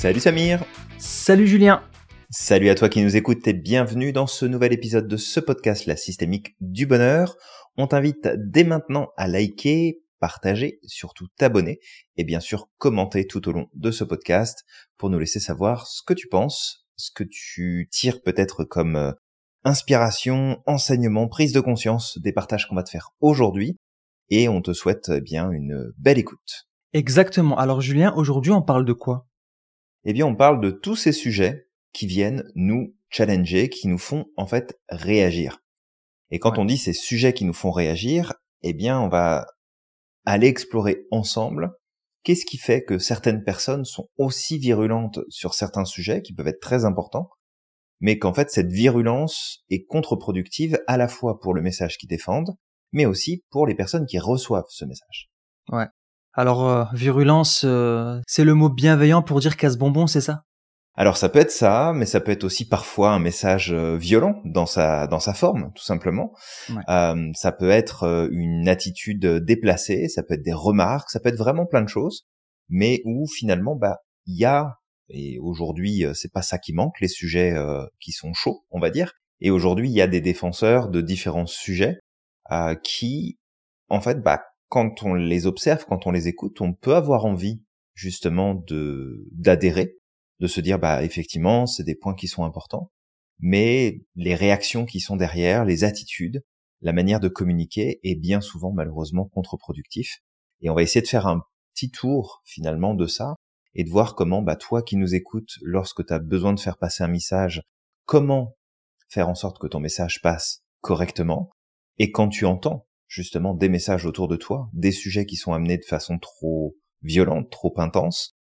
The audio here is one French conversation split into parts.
Salut Samir Salut Julien Salut à toi qui nous écoutes et bienvenue dans ce nouvel épisode de ce podcast La Systémique du Bonheur. On t'invite dès maintenant à liker, partager, surtout t'abonner et bien sûr commenter tout au long de ce podcast pour nous laisser savoir ce que tu penses, ce que tu tires peut-être comme euh, inspiration, enseignement, prise de conscience des partages qu'on va te faire aujourd'hui et on te souhaite eh bien une belle écoute. Exactement. Alors Julien, aujourd'hui on parle de quoi? Eh bien on parle de tous ces sujets qui viennent nous challenger, qui nous font en fait réagir. Et quand on dit ces sujets qui nous font réagir, eh bien on va aller explorer ensemble qu'est-ce qui fait que certaines personnes sont aussi virulentes sur certains sujets qui peuvent être très importants, mais qu'en fait cette virulence est contre-productive à la fois pour le message qu'ils défendent, mais aussi pour les personnes qui reçoivent ce message. Ouais. Alors euh, virulence, euh, c'est le mot bienveillant pour dire casse-bonbon, c'est ça? Alors ça peut être ça, mais ça peut être aussi parfois un message euh, violent dans sa dans sa forme, tout simplement. Euh, ça peut être une attitude déplacée, ça peut être des remarques, ça peut être vraiment plein de choses, mais où finalement bah il y a et aujourd'hui c'est pas ça qui manque, les sujets qui sont chauds, on va dire. Et aujourd'hui il y a des défenseurs de différents sujets qui en fait bah quand on les observe, quand on les écoute, on peut avoir envie justement de d'adhérer de se dire bah effectivement c'est des points qui sont importants, mais les réactions qui sont derrière, les attitudes, la manière de communiquer est bien souvent malheureusement contre-productif. Et on va essayer de faire un petit tour finalement de ça et de voir comment bah toi qui nous écoutes lorsque tu as besoin de faire passer un message, comment faire en sorte que ton message passe correctement et quand tu entends justement des messages autour de toi, des sujets qui sont amenés de façon trop violente, trop intense,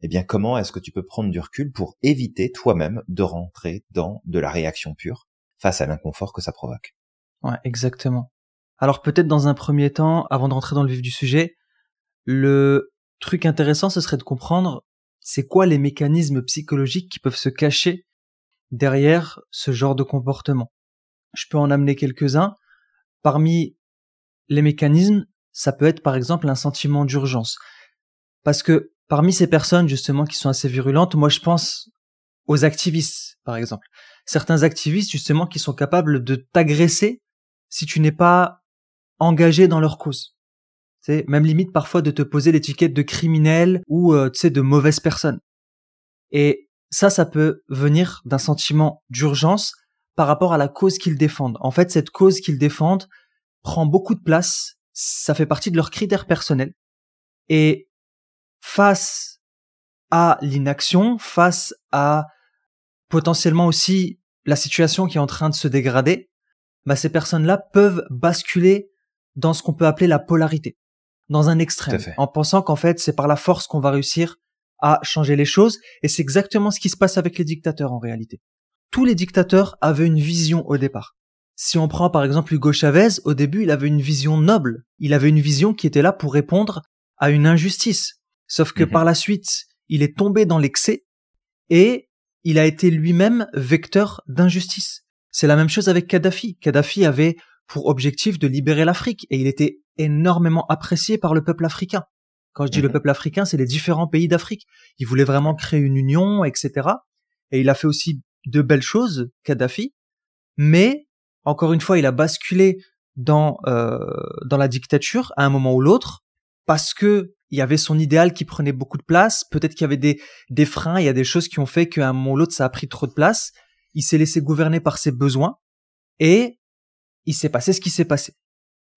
eh bien comment est-ce que tu peux prendre du recul pour éviter toi-même de rentrer dans de la réaction pure face à l'inconfort que ça provoque? Ouais, exactement. Alors peut-être dans un premier temps, avant de rentrer dans le vif du sujet, le truc intéressant, ce serait de comprendre c'est quoi les mécanismes psychologiques qui peuvent se cacher derrière ce genre de comportement. Je peux en amener quelques-uns. Parmi les mécanismes, ça peut être par exemple un sentiment d'urgence. Parce que Parmi ces personnes justement qui sont assez virulentes, moi je pense aux activistes, par exemple. Certains activistes justement qui sont capables de t'agresser si tu n'es pas engagé dans leur cause. C'est même limite parfois de te poser l'étiquette de criminel ou euh, tu sais de mauvaise personne. Et ça, ça peut venir d'un sentiment d'urgence par rapport à la cause qu'ils défendent. En fait, cette cause qu'ils défendent prend beaucoup de place, ça fait partie de leurs critères personnels. Et face à l'inaction, face à potentiellement aussi la situation qui est en train de se dégrader, bah ces personnes-là peuvent basculer dans ce qu'on peut appeler la polarité, dans un extrême, en pensant qu'en fait c'est par la force qu'on va réussir à changer les choses, et c'est exactement ce qui se passe avec les dictateurs en réalité. Tous les dictateurs avaient une vision au départ. Si on prend par exemple Hugo Chavez, au début il avait une vision noble, il avait une vision qui était là pour répondre à une injustice, Sauf que mhm. par la suite, il est tombé dans l'excès et il a été lui-même vecteur d'injustice. C'est la même chose avec Kadhafi. Kadhafi avait pour objectif de libérer l'Afrique et il était énormément apprécié par le peuple africain. Quand je dis le mhm. peuple africain, c'est les différents pays d'Afrique. Il voulait vraiment créer une union, etc. Et il a fait aussi de belles choses, Kadhafi. Mais encore une fois, il a basculé dans euh, dans la dictature à un moment ou l'autre parce que il y avait son idéal qui prenait beaucoup de place, peut-être qu'il y avait des, des freins, il y a des choses qui ont fait qu'à un moment ou l'autre ça a pris trop de place, il s'est laissé gouverner par ses besoins, et il s'est passé ce qui s'est passé.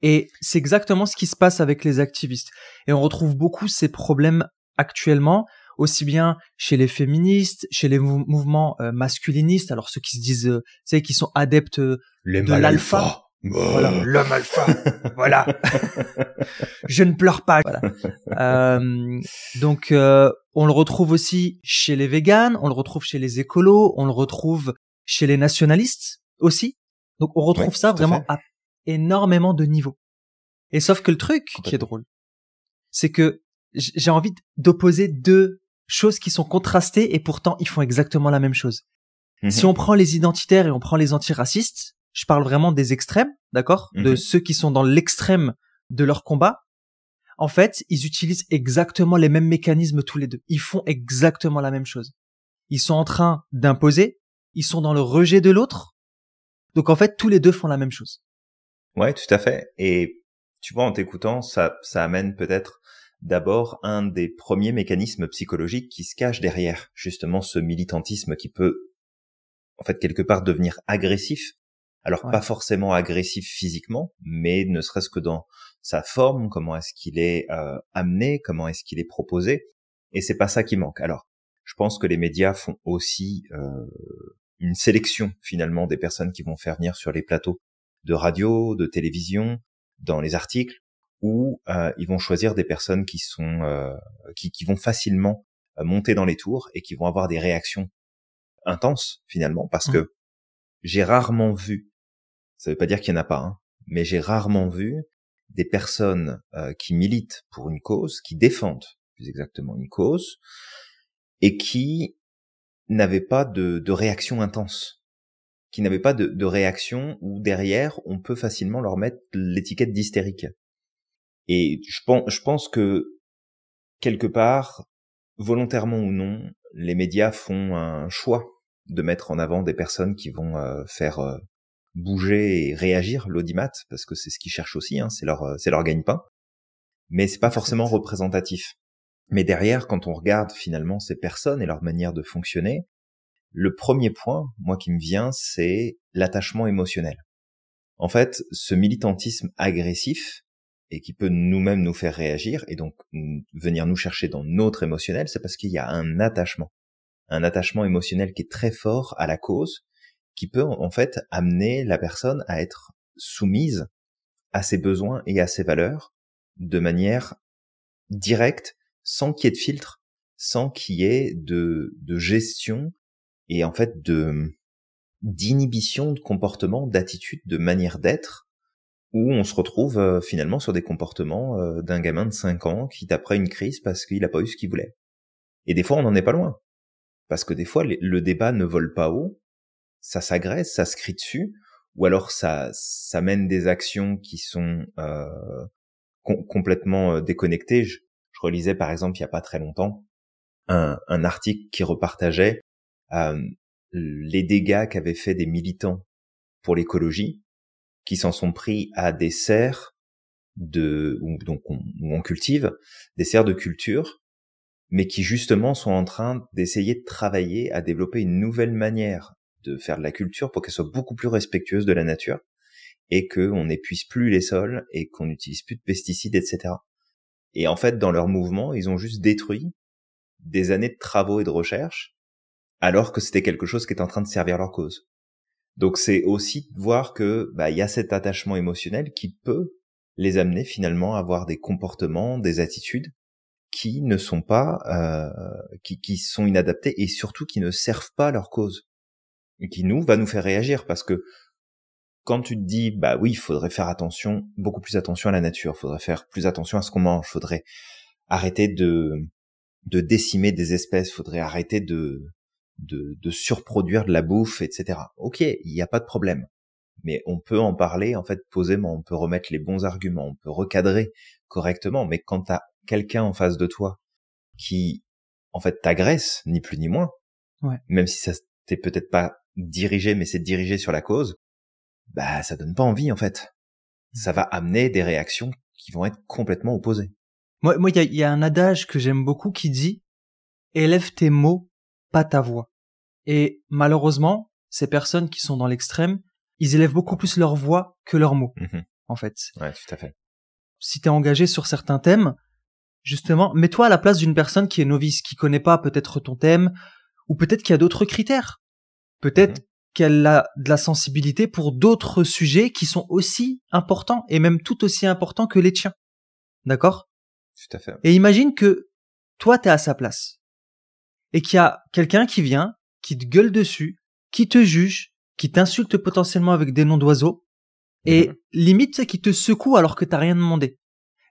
Et c'est exactement ce qui se passe avec les activistes. Et on retrouve beaucoup ces problèmes actuellement, aussi bien chez les féministes, chez les mouvements euh, masculinistes, alors ceux qui se disent, euh, tu sais, qui sont adeptes euh, de l'alpha. Voilà, l'homme alpha. voilà. je ne pleure pas. Voilà. Euh, donc, on le retrouve aussi chez les véganes, on le retrouve chez les écolos, on le retrouve chez les nationalistes aussi. Donc, on retrouve ça vraiment à énormément de niveaux. Et sauf que le truc qui est drôle, c'est que j'ai envie d'opposer deux choses qui sont contrastées et pourtant ils font exactement la même chose. Si mhm. on prend les identitaires et on prend les antiracistes, je parle vraiment des extrêmes, d'accord? De mhm. ceux qui sont dans l'extrême de leur combat. en fait, ils utilisent exactement les mêmes mécanismes tous les deux. Ils font exactement la même chose. Ils sont en train d'imposer, ils sont dans le rejet de l'autre. Donc en fait, tous les deux font la même chose. Ouais, tout à fait. Et tu vois, en t'écoutant, ça, ça amène peut-être d'abord un des premiers mécanismes psychologiques qui se cache derrière justement ce militantisme qui peut en fait quelque part devenir agressif. Alors pas forcément agressif physiquement, mais ne serait-ce que dans sa forme, comment est-ce qu'il est, euh, amené, comment est-ce qu'il est proposé, et c'est pas ça qui manque. Alors je pense que les médias font aussi euh, une sélection finalement des personnes qui vont faire venir sur les plateaux de radio, de télévision, dans les articles, où euh, ils vont choisir des personnes qui sont euh, qui, qui, vont facilement euh, monter dans les tours et qui vont avoir des réactions intenses finalement, parce mmh. que j'ai rarement vu, ça veut pas dire qu'il y en a pas, hein, mais j'ai rarement vu des personnes qui militent pour une cause, qui défendent plus exactement une cause, et qui n'avaient pas de, de réaction intense, qui n'avaient pas de, de réaction où derrière on peut facilement leur mettre l'étiquette d'hystérique. Et je pense, je pense que quelque part, volontairement ou non, les médias font un choix de mettre en avant des personnes qui vont euh, faire euh, bouger et réagir l'audimat, parce que c'est ce qu'ils cherchent aussi, hein, c'est leur, euh, c'est leur gagne-pain. Mais c'est pas forcément représentatif. Mais derrière, quand on regarde finalement ces personnes et leur manière de fonctionner, le premier point, moi qui me vient, c'est l'attachement émotionnel. En fait, ce militantisme agressif, et qui peut nous-mêmes nous faire réagir, et donc venir nous chercher dans notre émotionnel, c'est parce qu'il y a un attachement. Un attachement émotionnel qui est très fort à la cause, qui peut en fait amener la personne à être soumise à ses besoins et à ses valeurs de manière directe sans qu'il y ait de filtre, sans qu'il y ait de, de gestion et en fait de d'inhibition de comportement, d'attitude, de manière d'être, où on se retrouve euh, finalement sur des comportements euh, d'un gamin de 5 ans qui après une crise parce qu'il n'a pas eu ce qu'il voulait. Et des fois, on n'en est pas loin. Parce que des fois, le débat ne vole pas haut, ça s'agresse, ça se crie dessus, ou alors ça, ça mène des actions qui sont euh, complètement déconnectées. Je relisais par exemple il y a pas très longtemps un, un article qui repartageait les dégâts qu'avaient fait des militants pour l'écologie, qui s'en sont pris à des serres de où, donc on, cultive des serres de culture, mais qui justement sont en train d'essayer de travailler à développer une nouvelle manière de faire de la culture pour qu'elle soit beaucoup plus respectueuse de la nature et qu'on n'épuise plus les sols et qu'on n'utilise plus de pesticides, etc. Et en fait, dans leur mouvement, ils ont juste détruit des années de travaux et de recherche, alors que c'était quelque chose qui est en train de servir leur cause. Donc c'est aussi voir que bah il y a cet attachement émotionnel qui peut les amener finalement à avoir des comportements, des attitudes qui ne sont pas, euh, qui, sont inadaptés et surtout qui ne servent pas leur cause et qui nous va nous faire réagir parce que quand tu te dis bah oui, il faudrait faire attention, beaucoup plus attention à la nature, faudrait faire plus attention à ce qu'on mange, faudrait arrêter de de décimer des espèces, faudrait arrêter de de, de surproduire de la bouffe, etc. Ok, il n'y a pas de problème, mais on peut en parler en fait posément, on peut remettre les bons arguments, on peut recadrer correctement. Mais quand t'as quelqu'un en face de toi qui en fait t'agresse, ni plus ni moins, ouais. même si ça t'est peut-être pas dirigé, mais c'est dirigé sur la cause, bah ça donne pas envie en fait. Ça va amener des réactions qui vont être complètement opposées. Moi, moi, il y a, un adage que j'aime beaucoup qui dit "Élève tes mots, pas ta voix." Et malheureusement, ces personnes qui sont dans l'extrême, ils élèvent beaucoup plus leur voix que leurs mots, mmh en fait. Ouais, tout à fait. Si t'es engagé sur certains thèmes, justement, mets-toi à la place d'une personne qui est novice, qui connaît pas peut-être ton thème, ou peut-être qu'il y a d'autres critères. Peut-être mmh qu'elle a de la sensibilité pour d'autres sujets qui sont aussi importants et même tout aussi importants que les tiens. D'accord? Tout à fait. Et imagine que toi, t'es à sa place. Et qu'il y a quelqu'un qui vient, qui te gueule dessus, qui te juge, qui t'insulte potentiellement avec des noms d'oiseaux, et mmh limite, qui te secoue alors que t'as rien demandé.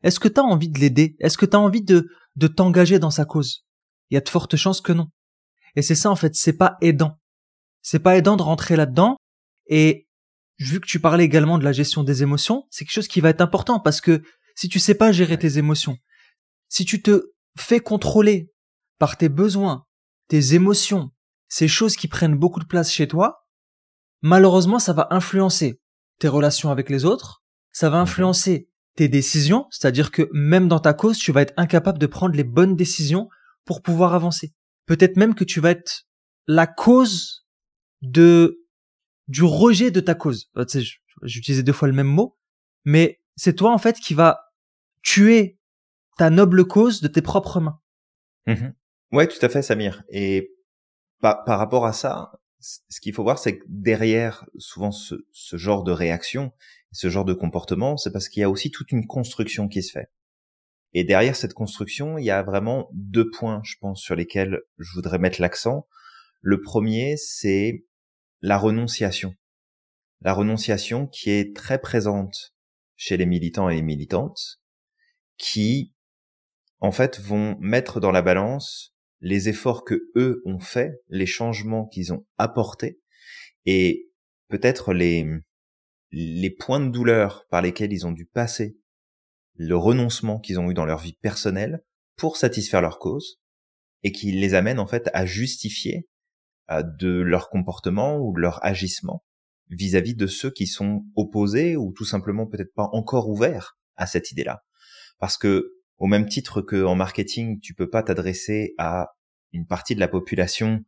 Est-ce que t'as envie de l'aider? Est-ce que t'as envie de, de t'engager dans sa cause? Il y a de fortes chances que non. Et c'est ça, en fait, c'est pas aidant c'est pas aidant de rentrer là-dedans. Et vu que tu parlais également de la gestion des émotions, c'est quelque chose qui va être important parce que Si tu sais pas gérer tes émotions, si tu te fais contrôler par tes besoins, tes émotions, ces choses qui prennent beaucoup de place chez toi, malheureusement, ça va influencer tes relations avec les autres, ça va mhm. influencer tes décisions, c'est-à-dire que même dans ta cause, tu vas être incapable de prendre les bonnes décisions pour pouvoir avancer. Peut-être même que tu vas être la cause de du rejet de ta cause. Euh, tu sais, j'utilisais deux fois le même mot, mais c'est toi en fait qui va tuer ta noble cause de tes propres mains. Mmh ouais, tout à fait, Samir. Et par, par rapport à ça, ce qu'il faut voir, c'est que derrière souvent ce, ce, genre de réaction, ce genre de comportement, c'est parce qu'il y a aussi toute une construction qui se fait. Et derrière cette construction, il y a vraiment deux points, je pense, sur lesquels je voudrais mettre l'accent. Le premier, c'est la renonciation. La renonciation qui est très présente chez les militants et les militantes, qui, en fait, vont mettre dans la balance les efforts que eux ont faits, les changements qu'ils ont apportés, et peut-être les, les points de douleur par lesquels ils ont dû passer le renoncement qu'ils ont eu dans leur vie personnelle pour satisfaire leur cause et qui les amène en fait à justifier de leur comportement ou de leur agissement vis-à-vis de ceux qui sont opposés ou tout simplement peut-être pas encore ouverts à cette idée-là. Parce que au même titre que en marketing, tu peux pas t'adresser à une partie de la population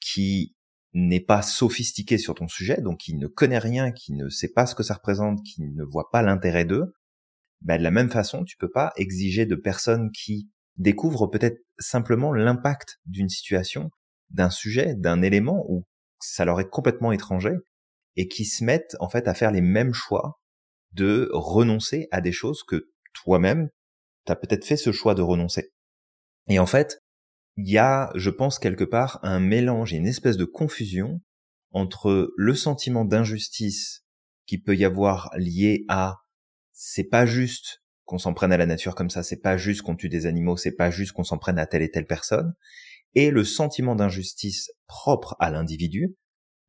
qui n'est pas sophistiquée sur ton sujet, donc qui ne connaît rien, qui ne sait pas ce que ça représente, qui ne voit pas l'intérêt d'eux, ben, de la même façon, tu peux pas exiger de personnes qui découvrent peut-être simplement l'impact d'une situation, d'un sujet, d'un élément où ça leur est complètement étranger et qui se mettent en fait à faire les mêmes choix de renoncer à des choses que toi-même, tu as peut-être fait ce choix de renoncer. Et en fait, il y a, je pense, quelque part un mélange et une espèce de confusion entre le sentiment d'injustice qui peut y avoir lié à c'est pas juste qu'on s'en prenne à la nature comme ça, c'est pas juste qu'on tue des animaux, c'est pas juste qu'on s'en prenne à telle et telle personne, et le sentiment d'injustice propre à l'individu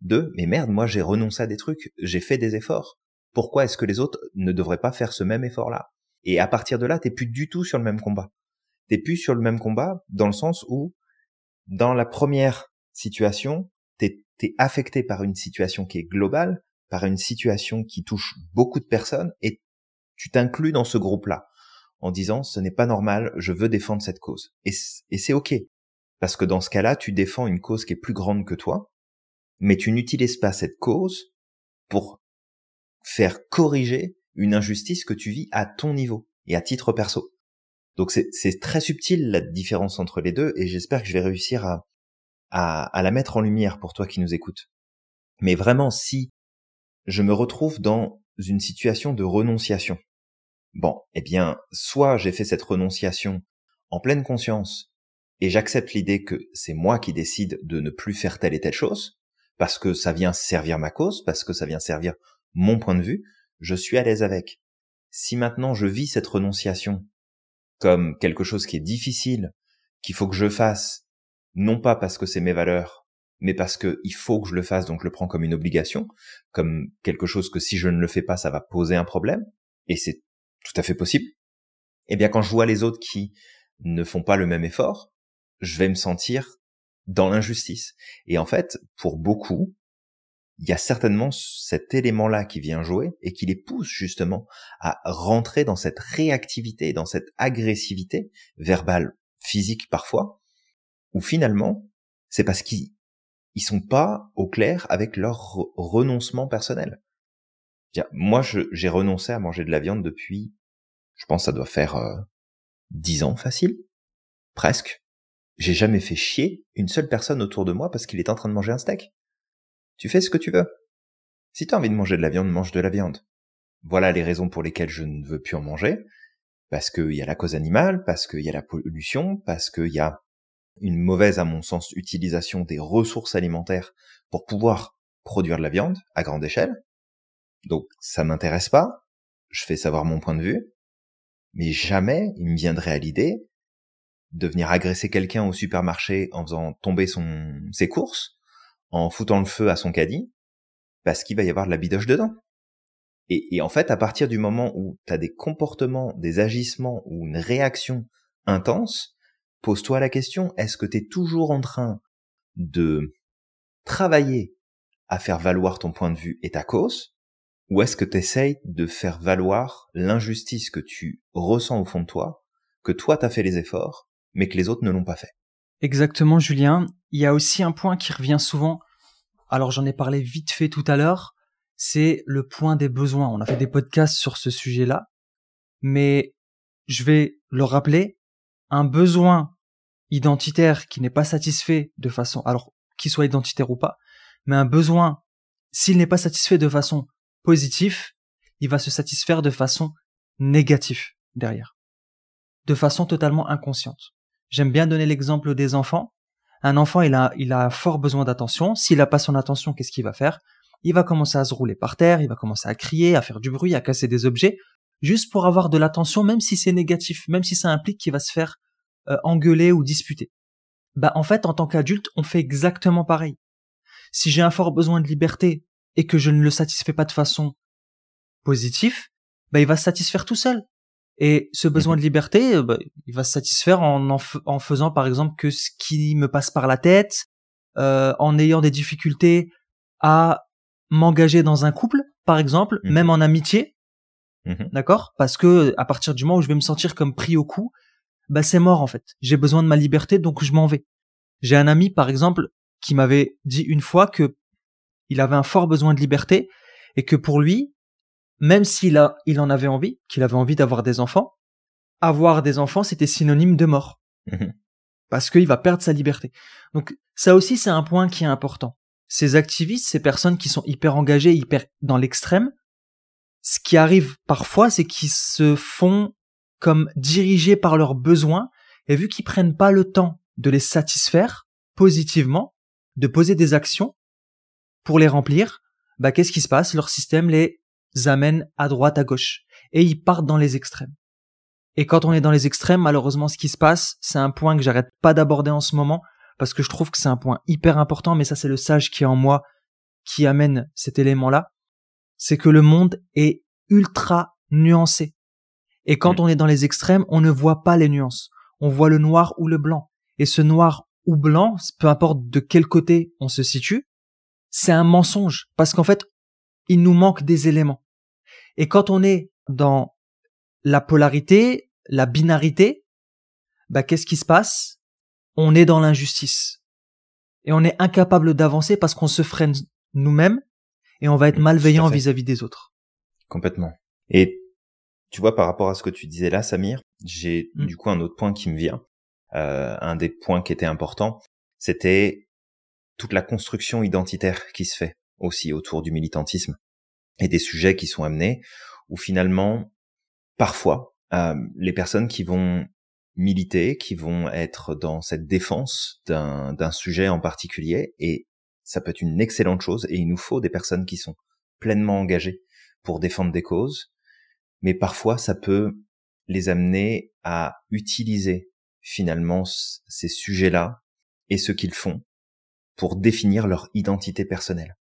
de mais merde, moi j'ai renoncé à des trucs, j'ai fait des efforts. Pourquoi est-ce que les autres ne devraient pas faire ce même effort-là? Et à partir de là, t'es plus du tout sur le même combat. T'es plus sur le même combat dans le sens où dans la première situation, t'es es affecté par une situation qui est globale, par une situation qui touche beaucoup de personnes, et tu t'inclus dans ce groupe-là en disant ce n'est pas normal, je veux défendre cette cause. Et, c'est ok. Parce que dans ce cas-là, tu défends une cause qui est plus grande que toi, mais tu n'utilises pas cette cause pour faire corriger une injustice que tu vis à ton niveau et à titre perso. Donc c'est très subtil la différence entre les deux et j'espère que je vais réussir à, à, la mettre en lumière pour toi qui nous écoutes. Mais vraiment, si je me retrouve dans une situation de renonciation, Bon, eh bien, soit j'ai fait cette renonciation en pleine conscience et j'accepte l'idée que c'est moi qui décide de ne plus faire telle et telle chose, parce que ça vient servir ma cause, parce que ça vient servir mon point de vue, je suis à l'aise avec. Si maintenant je vis cette renonciation comme quelque chose qui est difficile, qu'il faut que je fasse, non pas parce que c'est mes valeurs, mais parce que il faut que je le fasse, donc je le prends comme une obligation, comme quelque chose que si je ne le fais pas, ça va poser un problème, et c'est tout à fait possible, eh bien quand je vois les autres qui ne font pas le même effort, je vais me sentir dans l'injustice. Et en fait, pour beaucoup, il y a certainement cet élément-là qui vient jouer et qui les pousse justement à rentrer dans cette réactivité, dans cette agressivité verbale, physique parfois, où finalement, c'est parce qu'ils ils sont pas au clair avec leur renoncement personnel. Moi, j'ai renoncé à manger de la viande depuis, je pense, ça doit faire euh, dix ans facile, presque. J'ai jamais fait chier une seule personne autour de moi parce qu'il est en train de manger un steak. Tu fais ce que tu veux. Si tu as envie de manger de la viande, mange de la viande. Voilà les raisons pour lesquelles je ne veux plus en manger. Parce qu'il y a la cause animale, parce qu'il y a la pollution, parce qu'il y a une mauvaise, à mon sens, utilisation des ressources alimentaires pour pouvoir produire de la viande à grande échelle. Donc ça m'intéresse pas, je fais savoir mon point de vue, mais jamais il me viendrait à l'idée de venir agresser quelqu'un au supermarché en faisant tomber son, ses courses, en foutant le feu à son caddie, parce qu'il va y avoir de la bidoche dedans. Et, en fait, à partir du moment où tu as des comportements, des agissements ou une réaction intense, pose-toi la question, est-ce que tu es toujours en train de travailler à faire valoir ton point de vue et ta cause, ou est-ce que tu essayes de faire valoir l'injustice que tu ressens au fond de toi, que toi t'as fait les efforts, mais que les autres ne l'ont pas fait? Exactement, Julien. Il y a aussi un point qui revient souvent. Alors j'en ai parlé vite fait tout à l'heure. C'est le point des besoins. On a fait des podcasts sur ce sujet-là. Mais je vais le rappeler. Un besoin identitaire qui n'est pas satisfait de façon, alors qu'il soit identitaire ou pas, mais un besoin, s'il n'est pas satisfait de façon positive, il va se satisfaire de façon négative derrière. De façon totalement inconsciente. J'aime bien donner l'exemple des enfants. Un enfant, il a, il fort besoin d'attention. S'il n'a pas son attention, qu'est-ce qu'il va faire? Il va commencer à se rouler par terre, il va commencer à crier, à faire du bruit, à casser des objets, juste pour avoir de l'attention, même si c'est négatif, même si ça implique qu'il va se faire euh, engueuler ou disputer. Bah en fait, en tant qu'adulte, on fait exactement pareil. Si j'ai un fort besoin de liberté et que je ne le satisfais pas de façon positive, bah il va se satisfaire tout seul. Et ce besoin de liberté, euh, bah, il va se satisfaire en, en, faisant par exemple que ce qui me passe par la tête, euh, en ayant des difficultés à m'engager dans un couple, par exemple, mmh même en amitié, mmh d'accord? Parce que à partir du moment où je vais me sentir comme pris au cou, bah c'est mort en fait. J'ai besoin de ma liberté, donc je m'en vais. J'ai un ami, par exemple, qui m'avait dit une fois que il avait un fort besoin de liberté et que pour lui, même s'il a, il en avait envie, qu'il avait envie d'avoir des enfants, avoir des enfants, c'était synonyme de mort. Mhm. Parce qu'il va perdre sa liberté. Donc, ça aussi, c'est un point qui est important. Ces activistes, ces personnes qui sont hyper engagées, hyper dans l'extrême, ce qui arrive parfois, c'est qu'ils se font comme dirigés par leurs besoins, et vu qu'ils prennent pas le temps de les satisfaire positivement, de poser des actions pour les remplir, bah qu'est-ce qui se passe? Leur système les amène à droite, à gauche, et ils partent dans les extrêmes. Et quand on est dans les extrêmes, malheureusement, ce qui se passe, c'est un point que j'arrête pas d'aborder en ce moment, parce que je trouve que c'est un point hyper important, mais ça c'est le sage qui est en moi qui amène cet élément-là, c'est que le monde est ultra nuancé. Et quand mm. on est dans les extrêmes, on ne voit pas les nuances. On voit le noir ou le blanc. Et ce noir ou blanc, peu importe de quel côté on se situe, c'est un mensonge. Parce qu'en fait, il nous manque des éléments. Et quand on est dans la polarité, la binarité, bah qu'est-ce qui se passe? On est dans l'injustice. Et on est incapable d'avancer parce qu'on se freine nous-mêmes et on va être malveillant vis-à-vis des autres. Complètement. Et tu vois, par rapport à ce que tu disais là, Samir, j'ai mm. du coup un autre point qui me vient. Euh, un des points qui était important, c'était toute la construction identitaire qui se fait aussi autour du militantisme et des sujets qui sont amenés, où finalement, parfois, euh, les personnes qui vont militer, qui vont être dans cette défense d'un sujet en particulier, et ça peut être une excellente chose, et il nous faut des personnes qui sont pleinement engagées pour défendre des causes, mais parfois ça peut les amener à utiliser finalement ces sujets-là et ce qu'ils font pour définir leur identité personnelle.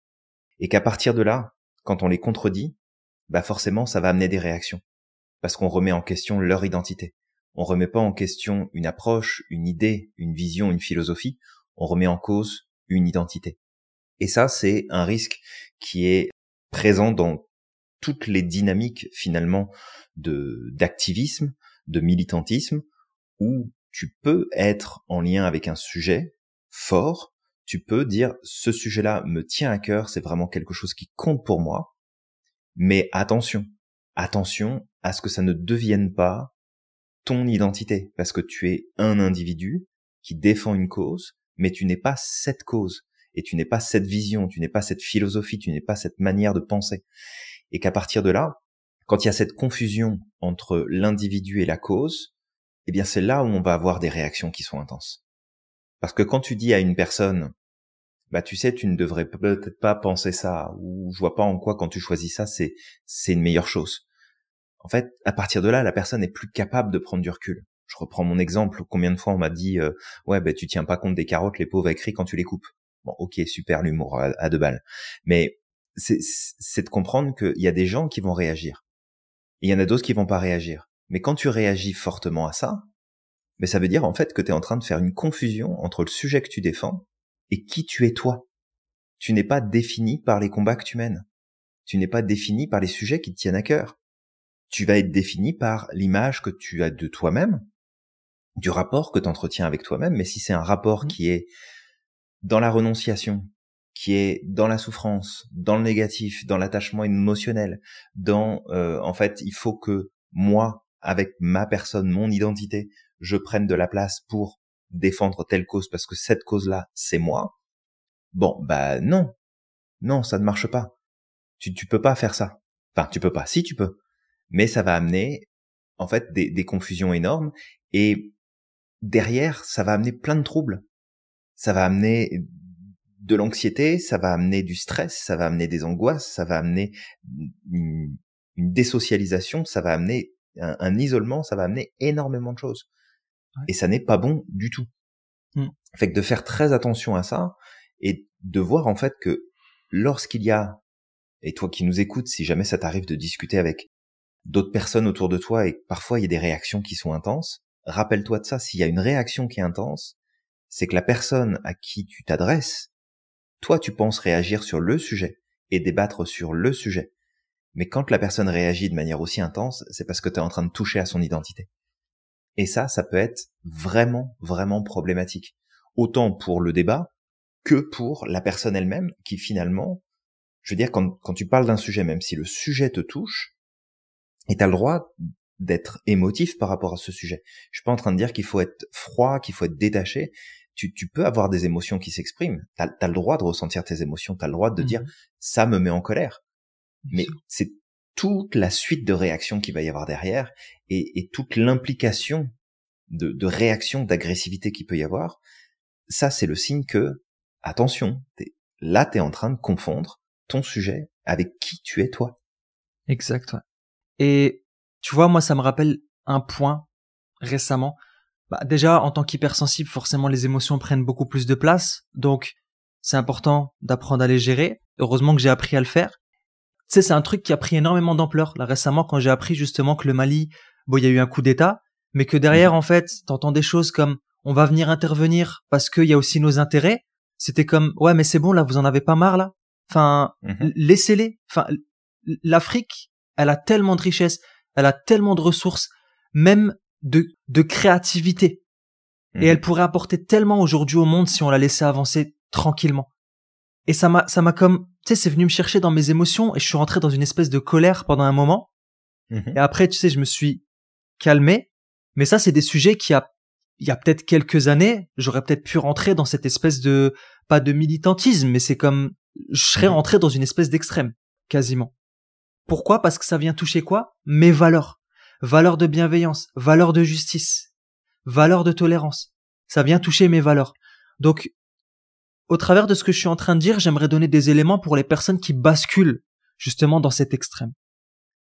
Et qu'à partir de là, quand on les contredit, bah forcément ça va amener des réactions. Parce qu'on remet en question leur identité. On remet pas en question une approche, une idée, une vision, une philosophie, on remet en cause une identité. Et ça, c'est un risque qui est présent dans toutes les dynamiques finalement de d'activisme, de militantisme, où tu peux être en lien avec un sujet fort, tu peux dire ce sujet-là me tient à cœur, c'est vraiment quelque chose qui compte pour moi, mais attention, attention à ce que ça ne devienne pas ton identité, parce que tu es un individu qui défend une cause, mais tu n'es pas cette cause, et tu n'es pas cette vision, tu n'es pas cette philosophie, tu n'es pas cette manière de penser. Et qu'à partir de là, quand il y a cette confusion entre l'individu et la cause, eh bien c'est là où on va avoir des réactions qui sont intenses. Parce que quand tu dis à une personne, bah tu sais, tu ne devrais peut-être pas penser ça, ou je vois pas en quoi quand tu choisis ça, c'est c'est une meilleure chose. En fait, à partir de là, la personne est plus capable de prendre du recul. Je reprends mon exemple. Combien de fois on m'a dit, euh, ouais, bah tu tiens pas compte des carottes, les pauvres écrits quand tu les coupes. Bon, ok, super l'humour à, deux balles. Mais c'est de comprendre qu'il y a des gens qui vont réagir. Il y en a d'autres qui vont pas réagir. Mais quand tu réagis fortement à ça, mais ça veut dire en fait que tu es en train de faire une confusion entre le sujet que tu défends et qui tu es toi. Tu n'es pas défini par les combats que tu mènes. Tu n'es pas défini par les sujets qui te tiennent à cœur. Tu vas être défini par l'image que tu as de toi-même, du rapport que tu entretiens avec toi-même, mais si c'est un rapport mmh. qui est dans la renonciation, qui est dans la souffrance, dans le négatif, dans l'attachement émotionnel, dans euh, en fait il faut que moi, avec ma personne, mon identité, je prenne de la place pour défendre telle cause parce que cette cause-là, c'est moi. Bon, bah non, non, ça ne marche pas. Tu tu peux pas faire ça. Enfin, tu peux pas. Si tu peux, mais ça va amener en fait des, des confusions énormes et derrière, ça va amener plein de troubles. Ça va amener de l'anxiété, ça va amener du stress, ça va amener des angoisses, ça va amener une, désocialisation, ça va amener un, isolement, ça va amener énormément de choses. Et ça n'est pas bon du tout. Mmh. Fait que de faire très attention à ça et de voir en fait que lorsqu'il y a, et toi qui nous écoutes, si jamais ça t'arrive de discuter avec d'autres personnes autour de toi et parfois il y a des réactions qui sont intenses, rappelle-toi de ça, s'il y a une réaction qui est intense, c'est que la personne à qui tu t'adresses toi, tu penses réagir sur le sujet et débattre sur le sujet. Mais quand la personne réagit de manière aussi intense, c'est parce que tu es en train de toucher à son identité. Et ça, ça peut être vraiment, vraiment problématique. Autant pour le débat que pour la personne elle-même qui finalement, je veux dire, quand, quand tu parles d'un sujet, même si le sujet te touche, et tu as le droit d'être émotif par rapport à ce sujet. Je suis pas en train de dire qu'il faut être froid, qu'il faut être détaché, tu, peux avoir des émotions qui s'expriment. Tu as, le droit de ressentir tes émotions, tu as le droit de dire mmh ça me met en colère. Mais c'est toute la suite de réactions qu'il va y avoir derrière et, toute l'implication de, de réaction, d'agressivité qu'il peut y avoir. Ça, c'est le signe que, attention, là, tu es en train de confondre ton sujet avec qui tu es toi. Exact. Et tu vois, moi, ça me rappelle un point récemment bah, déjà, en tant qu'hypersensible, forcément, les émotions prennent beaucoup plus de place. Donc, c'est important d'apprendre à les gérer. Heureusement que j'ai appris à le faire. Tu sais, c'est un truc qui a pris énormément d'ampleur. Là, récemment, quand j'ai appris justement que le Mali, bon, il y a eu un coup d'État, mais que derrière, mhm. en fait, t'entends des choses comme on va venir intervenir parce qu'il y a aussi nos intérêts. C'était comme, ouais, mais c'est bon, là, vous en avez pas marre, là? Enfin, mhm. laissez-les. Enfin, l'Afrique, elle a tellement de richesses, elle a tellement de ressources, même de, de créativité. Et mhm. elle pourrait apporter tellement aujourd'hui au monde si on la laissait avancer tranquillement. Et ça m'a, ça m'a comme, tu sais, c'est venu me chercher dans mes émotions et je suis rentré dans une espèce de colère pendant un moment. Mhm. Et après, tu sais, je me suis calmé. Mais ça, c'est des sujets qui a, il y a peut-être quelques années, j'aurais peut-être pu rentrer dans cette espèce de, pas de militantisme, mais c'est comme, je serais mhm. rentré dans une espèce d'extrême, quasiment. Pourquoi? Parce que ça vient toucher quoi? Mes valeurs valeurs de bienveillance, valeurs de justice, valeurs de tolérance. Ça vient toucher mes valeurs. Donc, au travers de ce que je suis en train de dire, j'aimerais donner des éléments pour les personnes qui basculent justement dans cet extrême.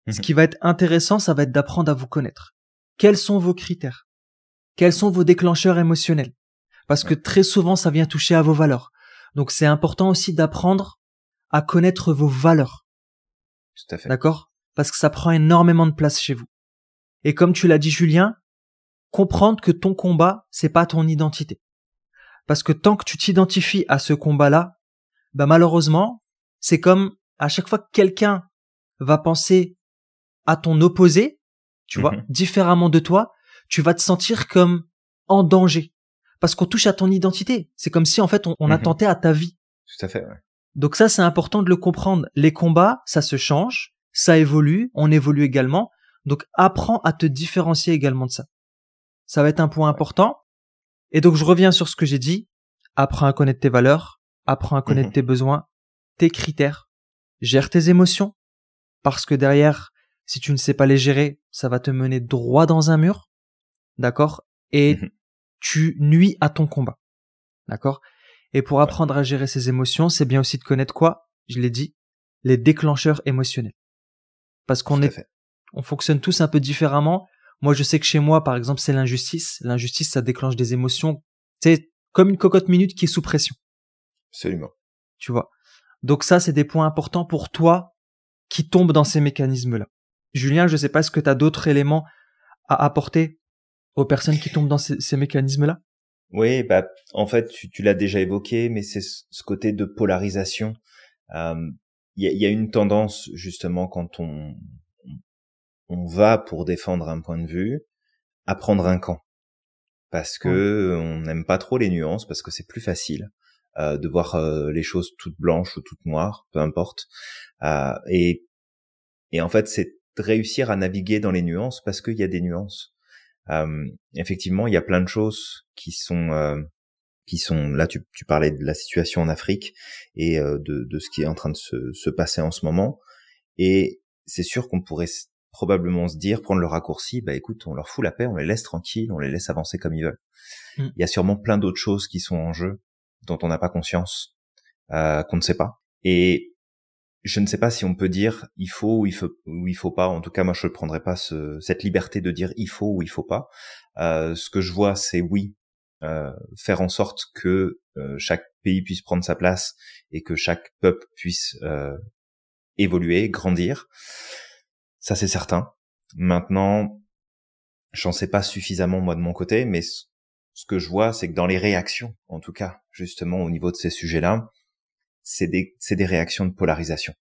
Ce mhm. qui va être intéressant, ça va être d'apprendre à vous connaître. Quels sont vos critères? Quels sont vos déclencheurs émotionnels? Parce que très souvent, ça vient toucher à vos valeurs. Donc c'est important aussi d'apprendre à connaître vos valeurs. Tout à fait. D'accord? Parce que ça prend énormément de place chez vous. Et comme tu l'as dit Julien, comprendre que ton combat, c'est pas ton identité. Parce que tant que tu t'identifies à ce combat-là, bah malheureusement, c'est comme à chaque fois que quelqu'un va penser à ton opposé, tu vois, mhm. différemment de toi, tu vas te sentir comme en danger. Parce qu'on touche à ton identité. C'est comme si en fait on, on mhm. attentait à ta vie. Tout à fait, ouais. Donc ça, c'est important de le comprendre. Les combats, ça se change, ça évolue, on évolue également. Donc apprends à te différencier également de ça. Ça va être un point important. Et donc je reviens sur ce que j'ai dit. Apprends à connaître tes valeurs, apprends à connaître mhm. tes besoins, tes critères, gère tes émotions, parce que derrière, si tu ne sais pas les gérer, ça va te mener droit dans un mur, d'accord? Et mhm. tu nuis à ton combat, d'accord? Et pour apprendre à gérer ses émotions, c'est bien aussi de connaître quoi? Je l'ai dit, les déclencheurs émotionnels. Parce qu'on est on fonctionne tous un peu différemment. Moi, je sais que chez moi, par exemple, c'est l'injustice. L'injustice, ça déclenche des émotions. C'est comme une cocotte minute qui est sous pression. Absolument. Tu vois. Donc ça, c'est des points importants pour toi qui tombent dans ces mécanismes-là. Julien, je ne sais pas, est-ce que tu as d'autres éléments à apporter aux personnes qui tombent dans ces, mécanismes-là? Oui, bah, en fait, tu, l'as déjà évoqué, mais c'est ce côté de polarisation. Il y, a, y, a, une tendance, justement, quand on, on va pour défendre un point de vue, à prendre un camp. Parce que on n'aime pas trop les nuances, parce que c'est plus facile. Euh, de voir euh, les choses toutes blanches ou toutes noires, peu importe. Euh, et, et en fait, c'est réussir à naviguer dans les nuances parce qu'il y a des nuances. effectivement, il y a plein de choses qui sont qui sont là. Tu, tu, parlais de la situation en Afrique et de, de, ce qui est en train de se, se passer en ce moment. Et c'est sûr qu'on pourrait probablement se dire, prendre le raccourci, bah écoute, on leur fout la paix, on les laisse tranquilles, on les laisse avancer comme ils veulent. Mm. Il y a sûrement plein d'autres choses qui sont en jeu dont on n'a pas conscience, euh, qu'on ne sait pas. Et je ne sais pas si on peut dire il faut ou il faut ou il faut pas. En tout cas, moi, je ne prendrais pas ce, cette liberté de dire il faut ou il faut pas. Euh, ce que je vois, c'est oui, euh, faire en sorte que euh, chaque pays puisse prendre sa place et que chaque peuple puisse euh, évoluer, grandir. Ça, c'est certain. Maintenant, j'en sais pas suffisamment moi de mon côté, mais ce que je vois, c'est que dans les réactions, en tout cas, justement au niveau de ces sujets-là, c'est des, des réactions de polarisation.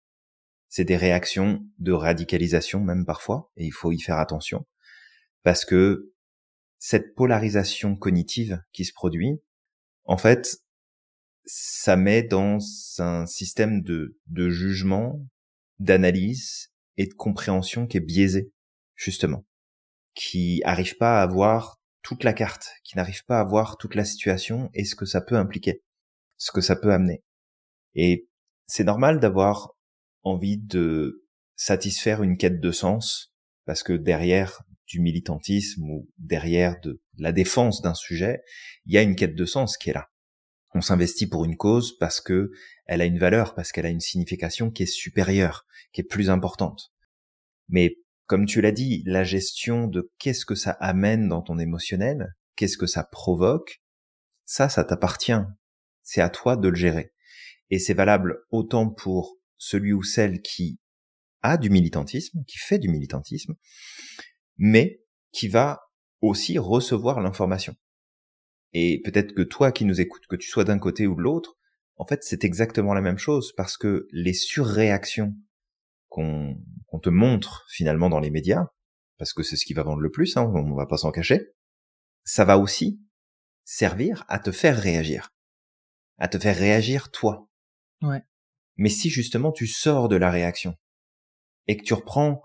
C'est des réactions de radicalisation même parfois, et il faut y faire attention, parce que cette polarisation cognitive qui se produit, en fait, ça met dans un système de, de jugement, d'analyse et de compréhension qui est biaisé, justement, qui arrive pas à avoir toute la carte, qui n'arrive pas à voir toute la situation et ce que ça peut impliquer, ce que ça peut amener. Et c'est normal d'avoir envie de satisfaire une quête de sens, parce que derrière du militantisme ou derrière de la défense d'un sujet, il y a une quête de sens qui est là. On s'investit pour une cause parce que elle a une valeur, parce qu'elle a une signification qui est supérieure, qui est plus importante. Mais comme tu l'as dit, la gestion de qu'est-ce que ça amène dans ton émotionnel, qu'est-ce que ça provoque, ça, ça t'appartient. C'est à toi de le gérer. Et c'est valable autant pour celui ou celle qui a du militantisme, qui fait du militantisme, mais qui va aussi recevoir l'information. Et peut-être que toi qui nous écoutes, que tu sois d'un côté ou de l'autre, en fait, c'est exactement la même chose parce que les surréactions qu'on te montre finalement dans les médias, parce que c'est ce qui va vendre le plus, hein, on va pas s'en cacher, ça va aussi servir à te faire réagir, à te faire réagir toi. Ouais. Mais si justement tu sors de la réaction et que tu reprends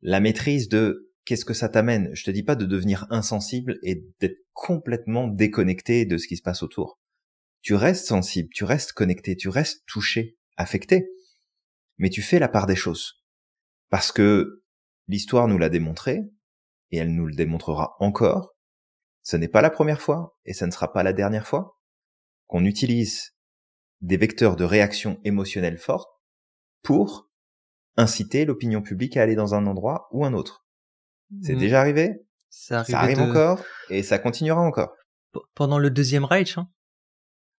la maîtrise de qu'est-ce que ça t'amène, je te dis pas de devenir insensible et d'être complètement déconnecté de ce qui se passe autour. Tu restes sensible, tu restes connecté, tu restes touché, affecté mais tu fais la part des choses. Parce que l'histoire nous l'a démontré, et elle nous le démontrera encore, ce n'est pas la première fois, et ce ne sera pas la dernière fois, qu'on utilise des vecteurs de réaction émotionnelle forte pour inciter l'opinion publique à aller dans un endroit ou un autre. C'est mmh. déjà arrivé, ça, arrive encore, et ça continuera encore? pendant le deuxième Reich, hein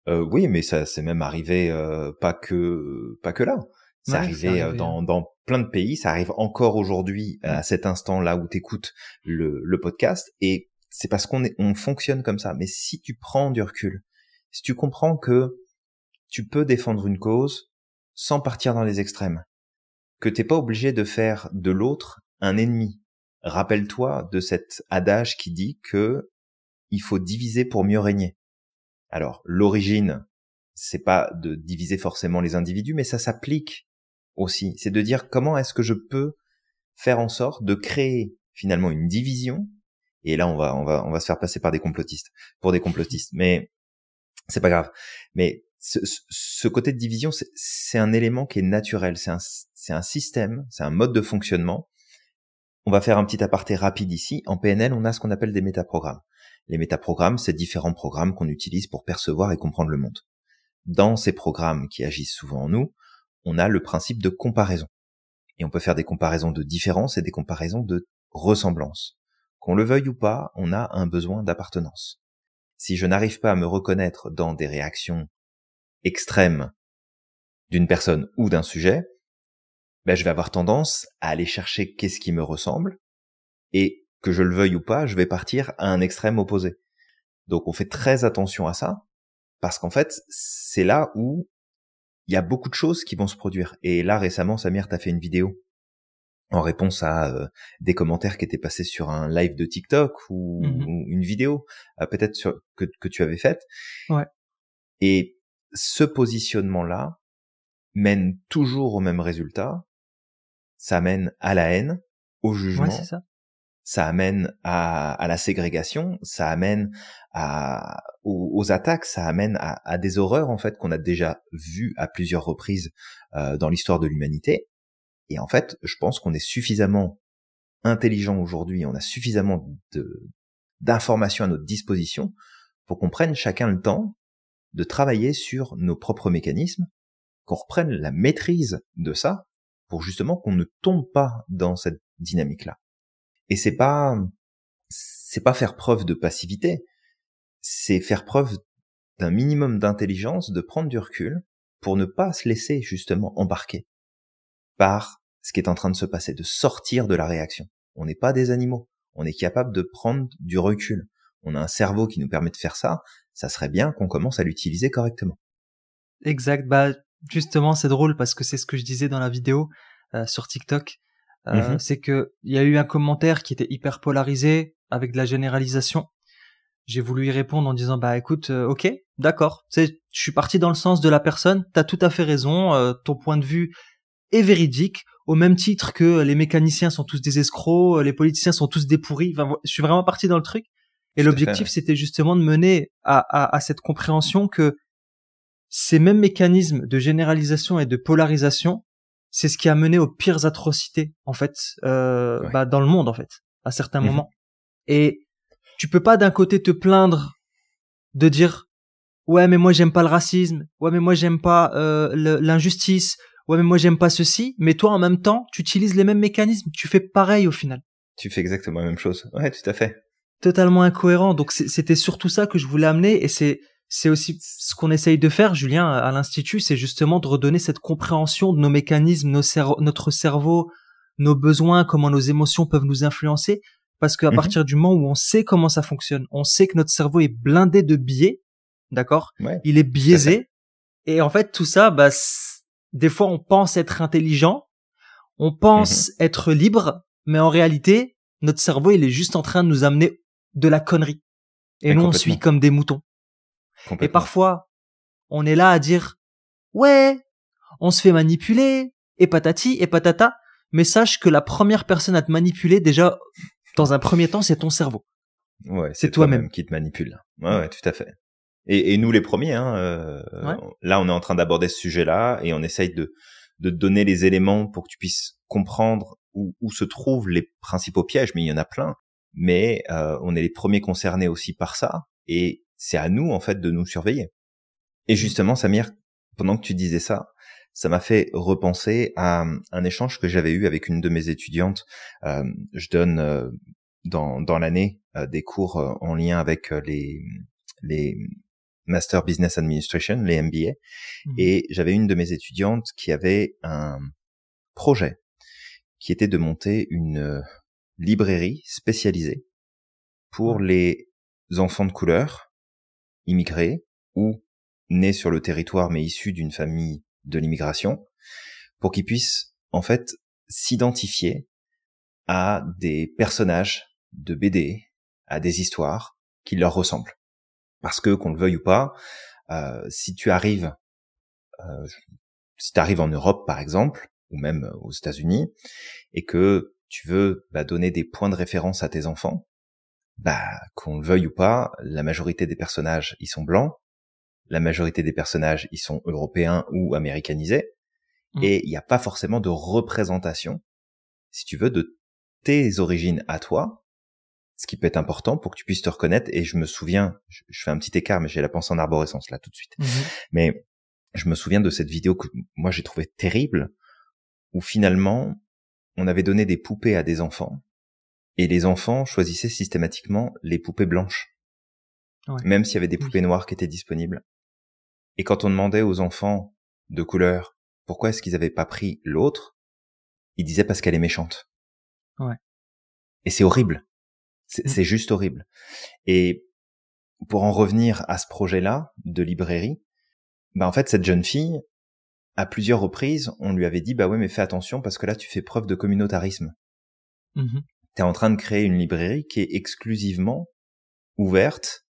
euh, oui, mais ça c'est même arrivé euh, pas que pas que là. C'est arrivé, euh, dans, dans, plein de pays, ça arrive encore aujourd'hui euh, à cet instant là où t'écoutes le, le podcast, et c'est parce qu'on on fonctionne comme ça. Mais si tu prends du recul, si tu comprends que tu peux défendre une cause sans partir dans les extrêmes, que t'es pas obligé de faire de l'autre un ennemi. Rappelle-toi de cet adage qui dit que il faut diviser pour mieux régner. Alors, l'origine, c'est pas de diviser forcément les individus, mais ça s'applique aussi. C'est de dire comment est-ce que je peux faire en sorte de créer finalement une division. Et là, on va, on va, on va se faire passer par des complotistes, pour des complotistes. Mais c'est pas grave. Mais ce, ce côté de division, c'est un élément qui est naturel. C'est un, c'est un système, c'est un mode de fonctionnement. On va faire un petit aparté rapide ici. En PNL, on a ce qu'on appelle des métaprogrammes. Les métaprogrammes, c'est différents programmes qu'on utilise pour percevoir et comprendre le monde. Dans ces programmes qui agissent souvent en nous, on a le principe de comparaison. Et on peut faire des comparaisons de différence et des comparaisons de ressemblance. Qu'on le veuille ou pas, on a un besoin d'appartenance. Si je n'arrive pas à me reconnaître dans des réactions extrêmes, d'une personne ou d'un sujet, ben, je vais avoir tendance à aller chercher qu'est-ce qui me ressemble et que je le veuille ou pas, je vais partir à un extrême opposé. Donc on fait très attention à ça parce qu'en fait, c'est là où il y a beaucoup de choses qui vont se produire. Et là récemment, Samir t'a fait une vidéo en réponse à euh, des commentaires qui étaient passés sur un live de TikTok ou, mmh une vidéo euh, peut-être que, que tu avais faite. Ouais. Et ce positionnement-là mène toujours au même résultat. Ça mène à la haine, au jugement. Ouais, ça. ça. amène à, à, la ségrégation, ça amène à, aux, attaques, ça amène à, à, des horreurs en fait qu'on a déjà vues à plusieurs reprises euh, dans l'histoire de l'humanité. Et en fait, je pense qu'on est suffisamment intelligent aujourd'hui, on a suffisamment de d'informations à notre disposition pour qu'on prenne chacun le temps de travailler sur nos propres mécanismes, qu'on reprenne la maîtrise de ça pour justement qu'on ne tombe pas dans cette dynamique-là. Et c'est pas c'est pas faire preuve de passivité, c'est faire preuve d'un minimum d'intelligence, de prendre du recul pour ne pas se laisser justement embarquer par ce qui est en train de se passer, de sortir de la réaction. On n'est pas des animaux, on est capable de prendre du recul. On a un cerveau qui nous permet de faire ça, ça serait bien qu'on commence à l'utiliser correctement. Exact, bah justement c'est drôle parce que c'est ce que je disais dans la vidéo euh, sur TikTok. Euh, mhm. C'est que il y a eu un commentaire qui était hyper polarisé avec de la généralisation. J'ai voulu y répondre en disant bah écoute, euh, ok, d'accord, je suis parti dans le sens de la personne, t'as tout à fait raison, ton point de vue est véridique, au même titre que les mécaniciens sont tous des escrocs, les politiciens sont tous des pourris. Enfin, je suis vraiment parti dans le truc. Et l'objectif, c'était justement de mener à, à, à, cette compréhension que ces mêmes mécanismes de généralisation et de polarisation, c'est ce qui a mené aux pires atrocités, en fait, euh, bah, dans le monde, en fait, à certains mhm. moments. Et tu peux pas d'un côté te plaindre de dire ouais mais moi j'aime pas le racisme, ouais mais moi j'aime pas euh, l'injustice, ouais mais moi j'aime pas ceci, mais toi en même temps tu utilises les mêmes mécanismes, tu fais pareil au final. Tu fais exactement la même chose. Ouais, tout à fait totalement incohérent. Donc c'était surtout ça que je voulais amener et c'est c'est aussi ce qu'on essaye de faire, Julien, à l'institut, c'est justement de redonner cette compréhension de nos mécanismes, nos notre cerveau, nos besoins, comment nos émotions peuvent nous influencer. Parce qu'à mhm. partir du moment où on sait comment ça fonctionne, on sait que notre cerveau est blindé de biais, d'accord? Il est biaisé. Et en fait, tout ça, bah, des fois, on pense être intelligent, on pense mhm. être libre, mais en réalité, notre cerveau, il est juste en train de nous amener de la connerie. Et, nous, on suit comme des moutons. Et parfois, on est là à dire, ouais, on se fait manipuler, et patati, et patata, mais sache que la première personne à te manipuler, déjà, dans un premier temps, c'est ton cerveau. Ouais, c'est toi-même qui te manipule. Ouais, ouais, tout à fait. Et, et nous les premiers, hein, euh, là, on est en train d'aborder ce sujet-là, et on essaye de, de te donner les éléments pour que tu puisses comprendre où, où se trouvent les principaux pièges, mais il y en a plein mais euh, on est les premiers concernés aussi par ça, et c'est à nous en fait de nous surveiller. Et mmh. justement, Samir, pendant que tu disais ça, ça m'a fait repenser à un échange que j'avais eu avec une de mes étudiantes. Euh, je donne euh, dans, dans l'année des cours en lien avec les, les Master Business Administration, les MBA, mmh. et j'avais une de mes étudiantes qui avait un projet qui était de monter une librairie spécialisée pour les enfants de couleur, immigrés ou nés sur le territoire mais issus d'une famille de l'immigration, pour qu'ils puissent en fait s'identifier à des personnages de BD, à des histoires qui leur ressemblent. Parce que qu'on le veuille ou pas, euh, si tu arrives, euh, si tu arrives en Europe par exemple, ou même aux États-Unis, et que tu veux bah, donner des points de référence à tes enfants, bah qu'on le veuille ou pas, la majorité des personnages ils sont blancs, la majorité des personnages ils sont européens ou américanisés, mmh. et il n'y a pas forcément de représentation, si tu veux, de tes origines à toi, ce qui peut être important pour que tu puisses te reconnaître. Et je me souviens, je, fais un petit écart, mais j'ai la pensée en arborescence là tout de suite. Mmh. Mais je me souviens de cette vidéo que moi j'ai trouvé terrible, où finalement on avait donné des poupées à des enfants, et les enfants choisissaient systématiquement les poupées blanches, même s'il y avait des poupées noires qui étaient disponibles. Et quand on demandait aux enfants de couleur pourquoi est-ce qu'ils avaient pas pris l'autre Ils disaient parce qu'elle est méchante. Ouais. Et c'est horrible. Mm. C'est juste horrible. Et pour en revenir à ce projet-là de librairie, bah en fait cette jeune fille, à plusieurs reprises, on lui avait dit bah ouais mais fais attention parce que là tu fais preuve de communautarisme. Mhm. Tu es en train de créer une librairie qui est exclusivement ouverte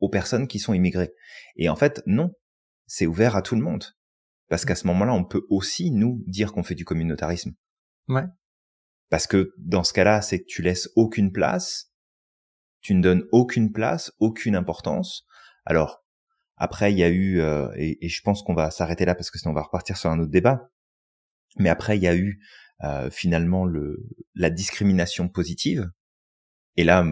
aux personnes qui sont immigrées. Et en fait non, c'est ouvert à tout le monde. Parce qu'à ce moment-là, on peut aussi nous dire qu'on fait du communautarisme. Ouais. Parce que dans ce cas-là, c'est que tu laisses aucune place, tu ne donnes aucune place, aucune importance. Alors, après, il y a eu, euh, et, je pense qu'on va s'arrêter là parce que sinon on va repartir sur un autre débat, mais après, il y a eu euh, finalement le, la discrimination positive. Et là,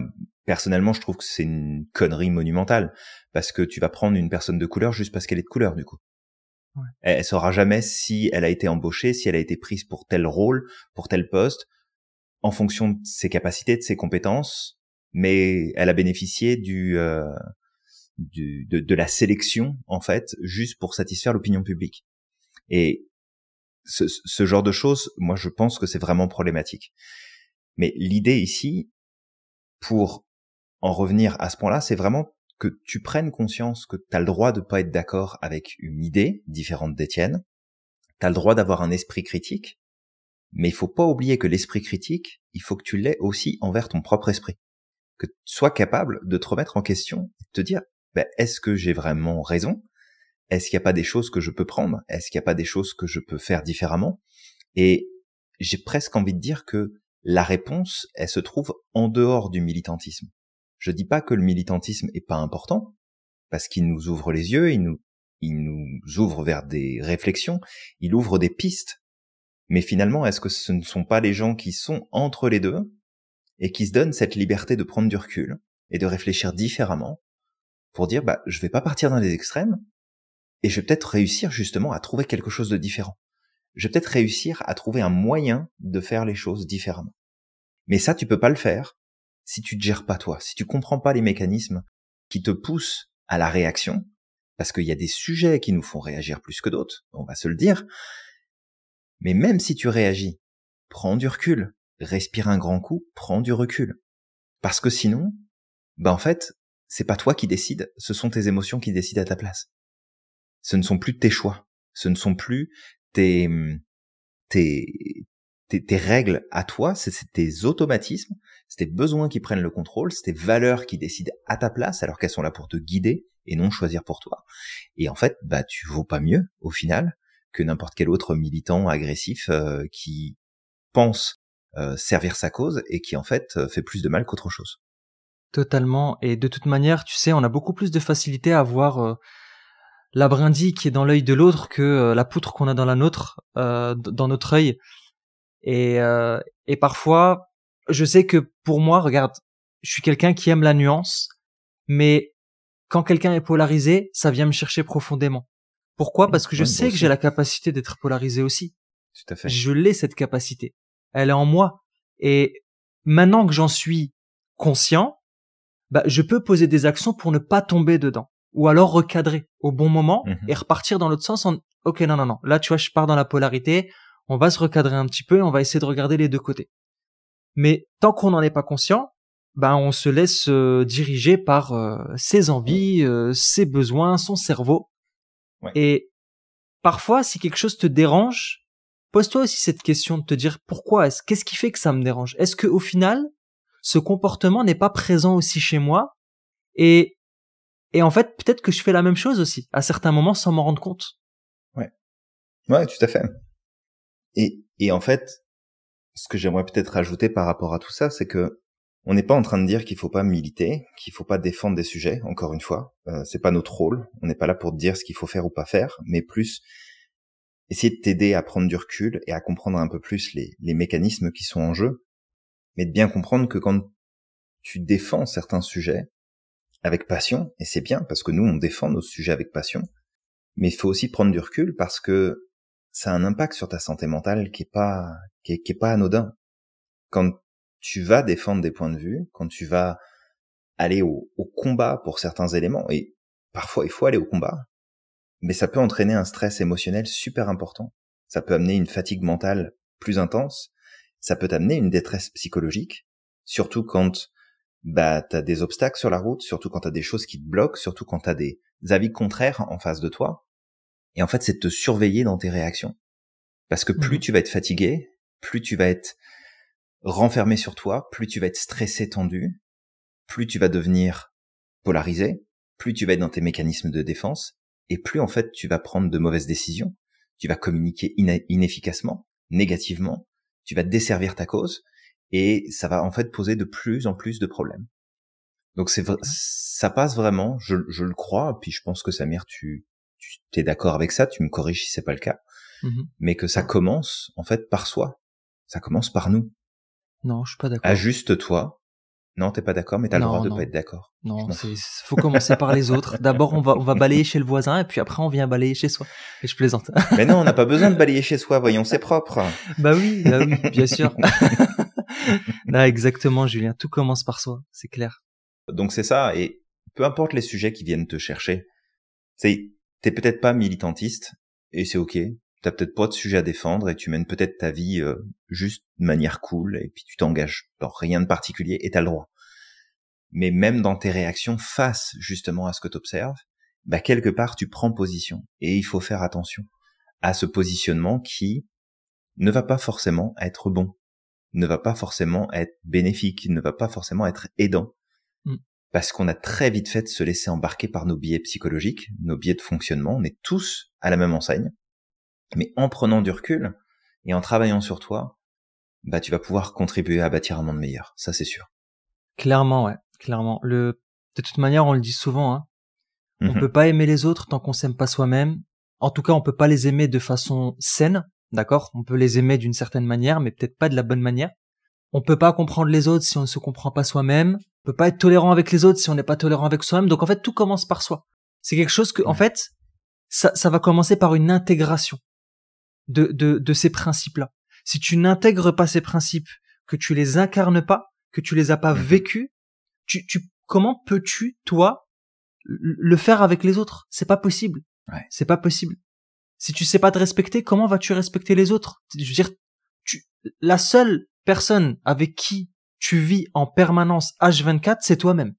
personnellement, je trouve que c'est une connerie monumentale, parce que tu vas prendre une personne de couleur juste parce qu'elle est de couleur, du coup. Ouais. Elle, elle saura jamais si elle a été embauchée, si elle a été prise pour tel rôle, pour tel poste, en fonction de ses capacités, de ses compétences, mais elle a bénéficié du, euh, du de, de, la sélection en fait, juste pour satisfaire l'opinion publique. Et ce, genre de choses, moi je pense que c'est vraiment problématique. Mais l'idée ici, pour en revenir à ce point-là, c'est vraiment que tu prennes conscience que tu as le droit de pas être d'accord avec une idée différente d'Étienne, tu as le droit d'avoir un esprit critique, mais il faut pas oublier que l'esprit critique, il faut que tu l'aies aussi envers ton propre esprit. Que tu sois capable de te remettre en question, de te dire, ben, est-ce que j'ai vraiment raison? Est-ce qu'il n'y a pas des choses que je peux prendre? Est-ce qu'il n'y a pas des choses que je peux faire différemment? Et j'ai presque envie de dire que la réponse, elle se trouve en dehors du militantisme. Je dis pas que le militantisme est pas important, parce qu'il nous ouvre les yeux, il nous, il nous ouvre vers des réflexions, il ouvre des pistes. Mais finalement, est-ce que ce ne sont pas les gens qui sont entre les deux et qui se donnent cette liberté de prendre du recul et de réfléchir différemment pour dire, bah, je vais pas partir dans les extrêmes et je vais peut-être réussir justement à trouver quelque chose de différent. Je vais peut-être réussir à trouver un moyen de faire les choses différemment. Mais ça, tu peux pas le faire si tu te gères pas toi, si tu comprends pas les mécanismes qui te poussent à la réaction, parce qu'il y a des sujets qui nous font réagir plus que d'autres, on va se le dire, mais même si tu réagis, prends du recul, respire un grand coup, prends du recul. Parce que sinon, ben en fait, c'est pas toi qui décides, ce sont tes émotions qui décident à ta place. Ce ne sont plus tes choix, ce ne sont plus tes tes tes, règles à toi, c'est tes automatismes, c'est tes besoins qui prennent le contrôle, c'est tes valeurs qui décident à ta place alors qu'elles sont là pour te guider et non choisir pour toi. Et en fait, bah tu vaux pas mieux au final que n'importe quel autre militant agressif euh, qui pense euh, servir sa cause et qui en fait euh, fait plus de mal qu'autre chose. Totalement. Et de toute manière, tu sais, on a beaucoup plus de facilité à voir la brindille qui est dans l'œil de l'autre que la poutre qu'on a dans la nôtre, dans notre œil. Et, et parfois, je sais que pour moi, regarde, je suis quelqu'un qui aime la nuance, mais quand quelqu'un est polarisé, ça vient me chercher profondément. Pourquoi? Parce que je sais que j'ai la capacité d'être polarisé aussi. Tout à fait. Je l'ai cette capacité. Elle est en moi. Et maintenant que j'en suis conscient, bah, je peux poser des actions pour ne pas tomber dedans. Ou alors recadrer au bon moment mhm. et repartir dans l'autre sens en, ok, non, non, non. Là, tu vois, je pars dans la polarité. On va se recadrer un petit peu et on va essayer de regarder les deux côtés. Mais tant qu'on n'en est pas conscient, bah, on se laisse euh, diriger par euh, ses envies, euh, ses besoins, son cerveau. Et parfois, si quelque chose te dérange, pose-toi aussi cette question de te dire pourquoi est-ce, qu'est-ce qui fait que ça me dérange? Est-ce que au final, ce comportement n'est pas présent aussi chez moi? Et, et en fait, peut-être que je fais la même chose aussi, à certains moments, sans m'en rendre compte. Ouais. Ouais, tout à fait. Et, et en fait, ce que j'aimerais peut-être rajouter par rapport à tout ça, c'est que on n'est pas en train de dire qu'il faut pas militer, qu'il faut pas défendre des sujets. Encore une fois, euh, c'est pas notre rôle. On n'est pas là pour te dire ce qu'il faut faire ou pas faire, mais plus essayer de t'aider à prendre du recul et à comprendre un peu plus les, les mécanismes qui sont en jeu, mais de bien comprendre que quand tu défends certains sujets avec passion, et c'est bien parce que nous on défend nos sujets avec passion, mais il faut aussi prendre du recul parce que ça a un impact sur ta santé mentale qui est pas qui est, pas anodin. Quand tu vas défendre des points de vue, quand tu vas aller au, combat pour certains éléments, et parfois il faut aller au combat, mais ça peut entraîner un stress émotionnel super important. Ça peut amener une fatigue mentale plus intense. Ça peut amener une détresse psychologique, surtout quand bah t'as des obstacles sur la route, surtout quand t'as des choses qui te bloquent, surtout quand t'as des avis contraires en face de toi. Et en fait, c'est de te surveiller dans tes réactions. Parce que plus mmh tu vas être fatigué, plus tu vas être renfermé sur toi, plus tu vas être stressé, tendu, plus tu vas devenir polarisé, plus tu vas être dans tes mécanismes de défense, et plus en fait tu vas prendre de mauvaises décisions, tu vas communiquer inefficacement, négativement, tu vas desservir ta cause, et ça va en fait poser de plus en plus de problèmes. Donc c'est ça passe vraiment, je, je, le crois, puis je pense que Samir, tu, tu es d'accord avec ça, tu me corriges si c'est pas le cas, mmh mais que ça commence en fait par soi, ça commence par nous. Non, je suis pas d'accord. Ajuste-toi. Non, t'es pas d'accord, mais t'as le droit de pas être d'accord. Non, c'est faut commencer par les autres. D'abord, on va on va balayer chez le voisin, et puis après, on vient balayer chez soi. Et je plaisante. mais non, on n'a pas besoin de balayer chez soi. Voyons, c'est propre. bah oui, bah oui, bien sûr. non, exactement, Julien. Tout commence par soi, c'est clair. Donc c'est ça, et peu importe les sujets qui viennent te chercher, c'est t'es peut-être pas militantiste, et c'est ok t'as peut-être pas de sujet à défendre et tu mènes peut-être ta vie euh, juste de manière cool et puis tu t'engages dans rien de particulier et t'as le droit. Mais même dans tes réactions face justement à ce que t'observes, bah quelque part tu prends position et il faut faire attention à ce positionnement qui ne va pas forcément être bon, ne va pas forcément être bénéfique, ne va pas forcément être aidant. Mm. Parce qu'on a très vite fait de se laisser embarquer par nos biais psychologiques, nos biais de fonctionnement. On est tous à la même enseigne. Mais en prenant du recul et en travaillant sur toi, bah tu vas pouvoir contribuer à bâtir un monde meilleur. Ça c'est sûr. Clairement, ouais, clairement. Le de toute manière, on le dit souvent. Hein. On mhm. peut pas aimer les autres tant qu'on s'aime pas soi-même. En tout cas, on peut pas les aimer de façon saine, d'accord? On peut les aimer d'une certaine manière, mais peut-être pas de la bonne manière. On peut pas comprendre les autres si on ne se comprend pas soi-même. On peut pas être tolérant avec les autres si on n'est pas tolérant avec soi-même. Donc en fait, tout commence par soi. C'est quelque chose que, en fait, ça, ça va commencer par une intégration de, de, de ces principes-là. Si tu n'intègres pas ces principes, que tu les incarnes pas, que tu les as pas vécus, tu, tu, comment peux-tu, toi, le faire avec les autres? C'est pas possible. Ouais. C'est pas possible. Si tu sais pas te respecter, comment vas-tu respecter les autres? Je veux dire, tu, la seule personne avec qui tu vis en permanence H24, c'est toi-même.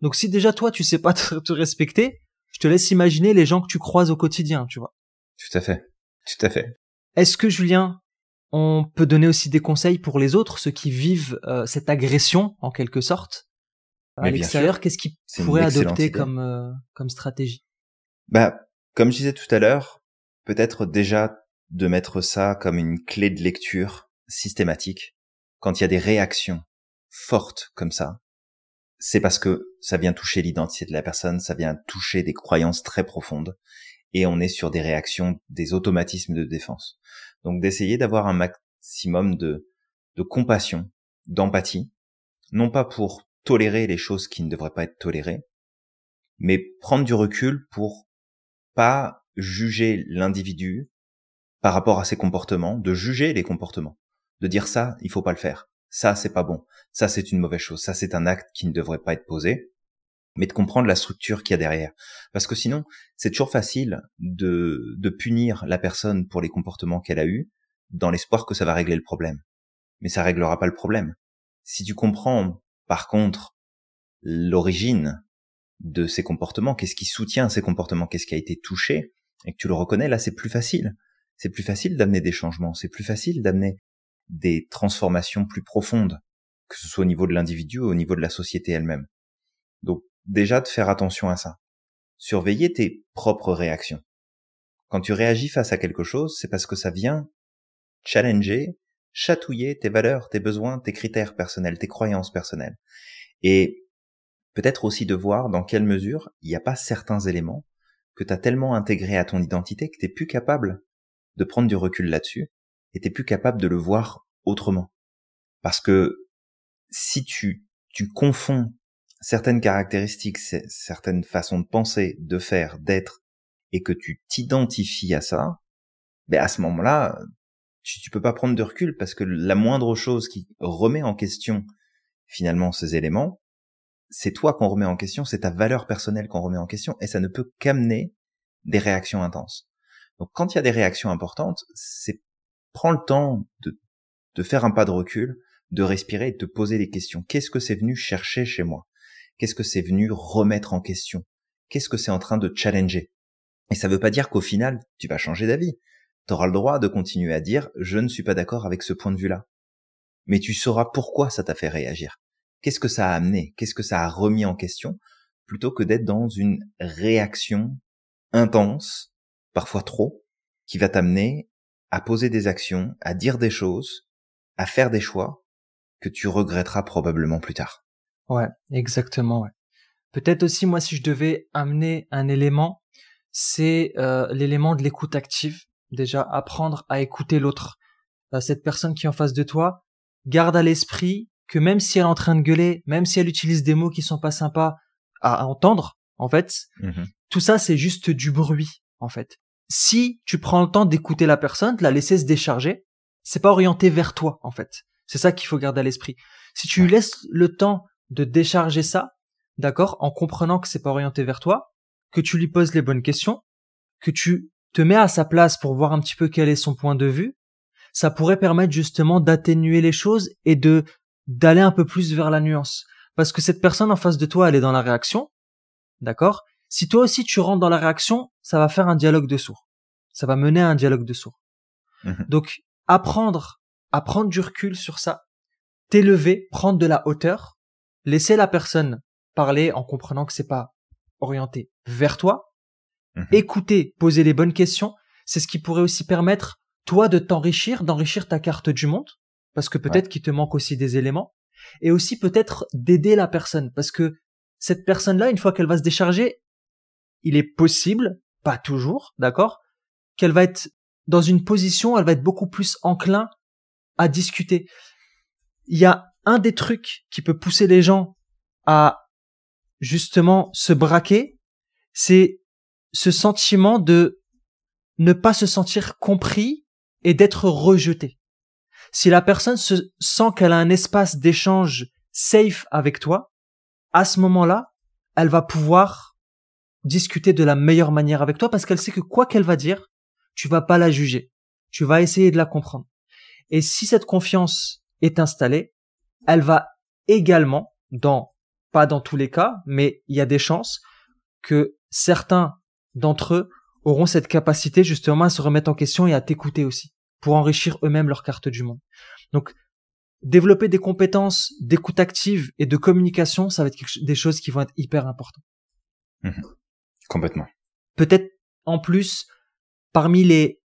Donc si déjà toi tu sais pas te, te, respecter, je te laisse imaginer les gens que tu croises au quotidien, tu vois. Tout à fait. Tout à fait. Est-ce que Julien, on peut donner aussi des conseils pour les autres, ceux qui vivent euh, cette agression en quelque sorte? À l'extérieur Qu'est-ce qu'ils pourraient adopter comme euh, comme stratégie? Bah, comme je disais tout à l'heure, peut-être déjà de mettre ça comme une clé de lecture systématique quand il y a des réactions fortes comme ça. C'est parce que ça vient toucher l'identité de la personne, ça vient toucher des croyances très profondes et on est sur des réactions, des automatismes de défense. Donc d'essayer d'avoir un maximum de, de compassion, d'empathie, non pas pour tolérer les choses qui ne devraient pas être tolérées, mais prendre du recul pour pas juger l'individu par rapport à ses comportements, de juger les comportements, de dire ça, il faut pas le faire, ça c'est pas bon, ça c'est une mauvaise chose, ça c'est un acte qui ne devrait pas être posé, mais de comprendre la structure qu'il y a derrière. Parce que sinon, c'est toujours facile de, de punir la personne pour les comportements qu'elle a eus, dans l'espoir que ça va régler le problème. Mais ça réglera pas le problème. Si tu comprends, par contre, l'origine de ces comportements, qu'est-ce qui soutient ces comportements, qu'est-ce qui a été touché, et que tu le reconnais, là, c'est plus facile. C'est plus facile d'amener des changements, c'est plus facile d'amener des transformations plus profondes, que ce soit au niveau de l'individu ou au niveau de la société elle-même. Donc, déjà de faire attention à ça. Surveiller tes propres réactions. Quand tu réagis face à quelque chose, c'est parce que ça vient challenger, chatouiller tes valeurs, tes besoins, tes critères personnels, tes croyances personnelles. Et peut-être aussi de voir dans quelle mesure il n'y a pas certains éléments que tu as tellement intégrés à ton identité que tu plus capable de prendre du recul là-dessus et tu plus capable de le voir autrement. Parce que si tu, tu confonds certaines caractéristiques, certaines façons de penser, de faire, d'être, et que tu t'identifies à ça, ben à ce moment-là, tu, tu peux pas prendre de recul parce que la moindre chose qui remet en question finalement ces éléments, c'est toi qu'on remet en question, c'est ta valeur personnelle qu'on remet en question, et ça ne peut qu'amener des réactions intenses. Donc quand il y a des réactions importantes, c'est prends le temps de, de faire un pas de recul, de respirer et de te poser des questions. Qu'est-ce que c'est venu chercher chez moi? Qu'est-ce que c'est venu remettre en question? Qu'est-ce que c'est en train de challenger? Et ça ne veut pas dire qu'au final, tu vas changer d'avis. Tu auras le droit de continuer à dire je ne suis pas d'accord avec ce point de vue-là. Mais tu sauras pourquoi ça t'a fait réagir. Qu'est-ce que ça a amené Qu'est-ce que ça a remis en question plutôt que d'être dans une réaction intense, parfois trop, qui va t'amener à poser des actions, à dire des choses, à faire des choix que tu regretteras probablement plus tard. Ouais, exactement. Peut-être aussi moi si je devais amener un élément, c'est euh, l'élément de l'écoute active. Déjà apprendre à écouter l'autre. Euh, cette personne qui est en face de toi, garde à l'esprit que même si elle est en train de gueuler, même si elle utilise des mots qui sont pas sympas à, entendre, en fait, mmh tout ça c'est juste du bruit, en fait. Si tu prends le temps d'écouter la personne, de la laisser se décharger, c'est pas orienté vers toi, en fait. C'est ça qu'il faut garder à l'esprit. Si tu laisses le temps de décharger ça, d'accord, en comprenant que c'est pas orienté vers toi, que tu lui poses les bonnes questions, que tu te mets à sa place pour voir un petit peu quel est son point de vue, ça pourrait permettre justement d'atténuer les choses et de d'aller un peu plus vers la nuance. Parce que cette personne en face de toi, elle est dans la réaction, d'accord? Si toi aussi tu rentres dans la réaction, ça va faire un dialogue de sourds. Ça va mener à un dialogue de sourds. Mhm. Donc, apprendre à prendre du recul sur ça, t'élever, prendre de la hauteur, laisser la personne parler en comprenant que c'est pas orienté vers toi, mhm. écouter, poser les bonnes questions, c'est ce qui pourrait aussi permettre toi de t'enrichir, d'enrichir ta carte du monde, parce que peut-être qu'il te manque aussi des éléments, et aussi peut-être d'aider la personne, parce que cette personne-là, une fois qu'elle va se décharger, il est possible, pas toujours, d'accord, qu'elle va être dans une position, elle va être beaucoup plus enclin à discuter. Il y a un des trucs qui peut pousser les gens à justement se braquer, c'est ce sentiment de ne pas se sentir compris et d'être rejeté si la personne se sent qu'elle a un espace d'échange safe avec toi, à ce moment-là, elle va pouvoir discuter de la meilleure manière avec toi parce qu'elle sait que quoi qu'elle va dire, tu vas pas la juger. Tu vas essayer de la comprendre. Et si cette confiance est installée, elle va également, dans, pas dans tous les cas, mais il y a des chances que certains d'entre eux auront cette capacité justement à se remettre en question et à t'écouter aussi pour enrichir eux-mêmes leur carte du monde. Donc, développer des compétences d'écoute active et de communication, ça va être des choses qui vont être hyper importantes. Mhm. Complètement. Peut-être en plus, parmi les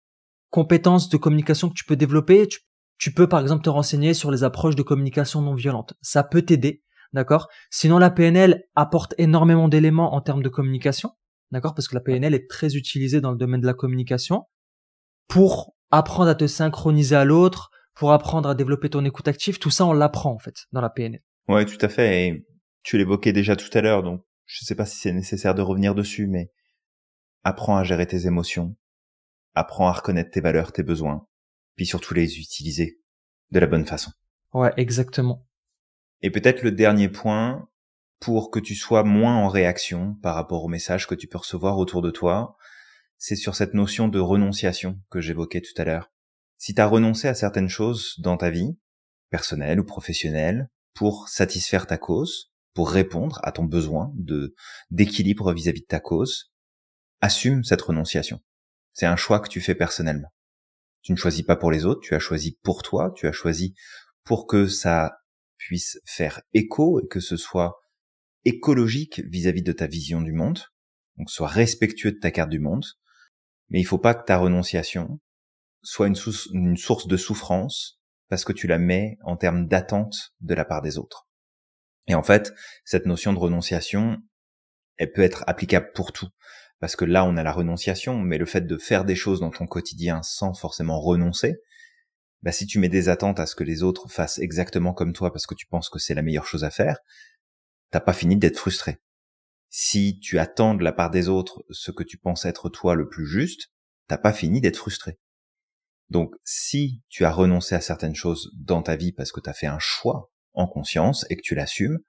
compétences de communication que tu peux développer, tu, peux par exemple te renseigner sur les approches de communication non violente. Ça peut t'aider, d'accord? Sinon, la PNL apporte énormément d'éléments en termes de communication, d'accord? Parce que la PNL est très utilisée dans le domaine de la communication pour apprendre à te synchroniser à l'autre, pour apprendre à développer ton écoute active, tout ça on l'apprend en fait dans la PNL. Ouais, tout à fait. Et tu l'évoquais déjà tout à l'heure, donc je ne sais pas si c'est nécessaire de revenir dessus, mais apprends à gérer tes émotions, apprends à reconnaître tes valeurs, tes besoins, puis surtout les utiliser de la bonne façon. Ouais, exactement. Et peut-être le dernier point, pour que tu sois moins en réaction par rapport aux messages que tu peux recevoir autour de toi, c'est sur cette notion de renonciation que j'évoquais tout à l'heure. Si tu as renoncé à certaines choses dans ta vie, personnelle ou professionnelle, pour satisfaire ta cause, pour répondre à ton besoin de d'équilibre vis-à-vis de ta cause, assume cette renonciation. C'est un choix que tu fais personnellement. Tu ne choisis pas pour les autres, tu as choisi pour toi, tu as choisi pour que ça puisse faire écho et que ce soit écologique vis-à-vis -vis de ta vision du monde, donc sois respectueux de ta carte du monde, mais il faut pas que ta renonciation soit une, source de souffrance parce que tu la mets en termes d'attente de la part des autres. Et en fait, cette notion de renonciation, elle peut être applicable pour tout. Parce que là, on a la renonciation, mais le fait de faire des choses dans ton quotidien sans forcément renoncer, bah, si tu mets des attentes à ce que les autres fassent exactement comme toi parce que tu penses que c'est la meilleure chose à faire, t'as pas fini d'être frustré si tu attends de la part des autres ce que tu penses être toi le plus juste, t'as pas fini d'être frustré. Donc, si tu as renoncé à certaines choses dans ta vie parce que tu as fait un choix en conscience et que tu l'assumes,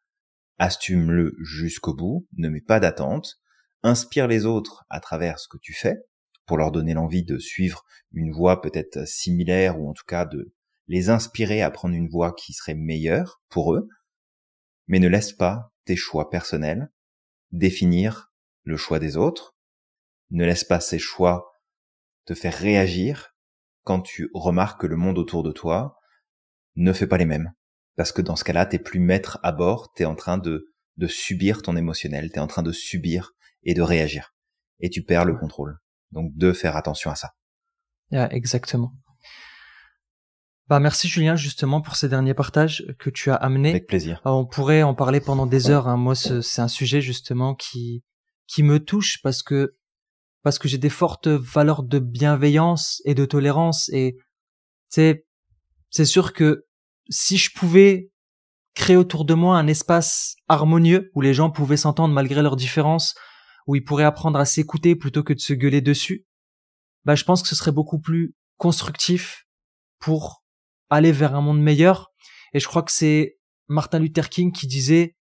assume-le jusqu'au bout, ne mets pas d'attente, inspire les autres à travers ce que tu fais, pour leur donner l'envie de suivre une voie peut-être similaire ou en tout cas de les inspirer à prendre une voie qui serait meilleure pour eux, mais ne laisse pas tes choix personnels définir le choix des autres, ne laisse pas ces choix te faire réagir quand tu remarques que le monde autour de toi ne fait pas les mêmes. Parce que dans ce cas-là, t'es plus maître à bord, t'es en train de, de subir ton émotionnel, t'es en train de subir et de réagir. Et tu perds le contrôle. Donc de faire attention à ça. exactement. Bah merci Julien justement pour ces derniers partages que tu as amenés. Avec plaisir. on pourrait en parler pendant des heures. Hein. Moi, c'est un sujet justement qui qui me touche parce que parce que j'ai des fortes valeurs de bienveillance et de tolérance et c'est c'est sûr que si je pouvais créer autour de moi un espace harmonieux où les gens pouvaient s'entendre malgré leurs différences, où ils pourraient apprendre à s'écouter plutôt que de se gueuler dessus, bah je pense que ce serait beaucoup plus constructif pour aller vers un monde meilleur. Et je crois que c'est Martin Luther King qui disait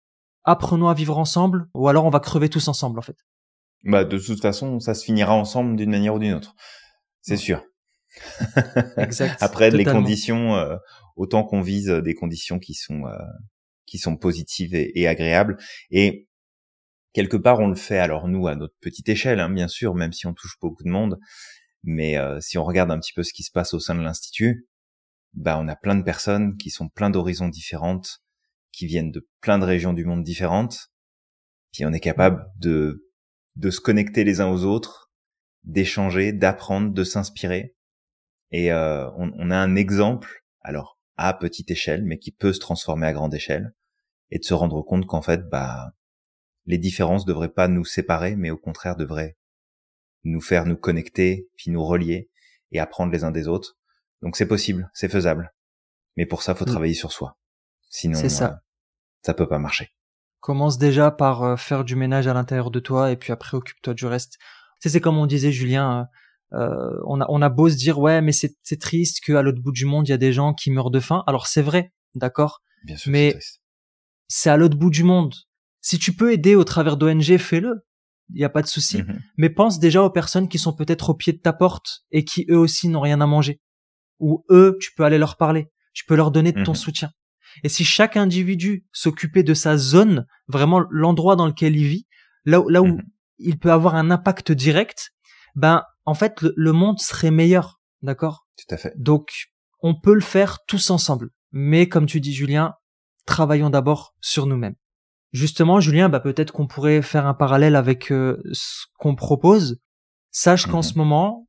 apprenons à vivre ensemble ou alors on va crever tous ensemble en fait. Bah de toute façon, ça se finira ensemble d'une manière ou d'une autre. C'est sûr. exact. Après les conditions euh, autant qu'on vise des conditions qui sont euh, qui sont positives et, agréables et quelque part on le fait alors nous à notre petite échelle hein, bien sûr même si on touche beaucoup de monde mais euh, si on regarde un petit peu ce qui se passe au sein de l'institut bah on a plein de personnes qui sont plein d'horizons différentes qui viennent de plein de régions du monde différentes puis on est capable de de se connecter les uns aux autres d'échanger d'apprendre de s'inspirer. Et euh, on, on, a un exemple alors à petite échelle mais qui peut se transformer à grande échelle et de se rendre compte qu'en fait bah les différences devraient pas nous séparer mais au contraire devraient nous faire nous connecter puis nous relier et apprendre les uns des autres donc c'est possible c'est faisable. Mais pour ça faut mm. travailler sur soi. Sinon ça. Euh, ça peut pas marcher. Commence déjà par euh, faire du ménage à l'intérieur de toi et puis après occupe-toi du reste. C'est comme on disait Julien euh, on, a, on a beau se dire ouais mais c'est triste qu'à l'autre bout du monde il y a des gens qui meurent de faim. Alors c'est vrai d'accord? Mais c'est à l'autre bout du monde. Si tu peux aider au travers d'ONG fais-le. Il n'y a pas de souci. Mm-hmm. mais pense déjà aux personnes qui sont peut-être au pied de ta porte et qui eux aussi n'ont rien à manger ou eux tu peux aller leur parler tu peux leur donner de ton mm-hmm. soutien et si chaque individu s'occupait de sa zone vraiment l'endroit dans lequel il vit là, là où mm-hmm. il peut avoir un impact direct ben en fait, le, monde serait meilleur, d'accord? Tout à fait. Donc, on peut le faire tous ensemble. Mais comme tu dis, Julien, travaillons d'abord sur nous-mêmes. Justement, Julien, bah peut-être qu'on pourrait faire un parallèle avec euh, ce qu'on propose. Sache qu'en mhm. ce moment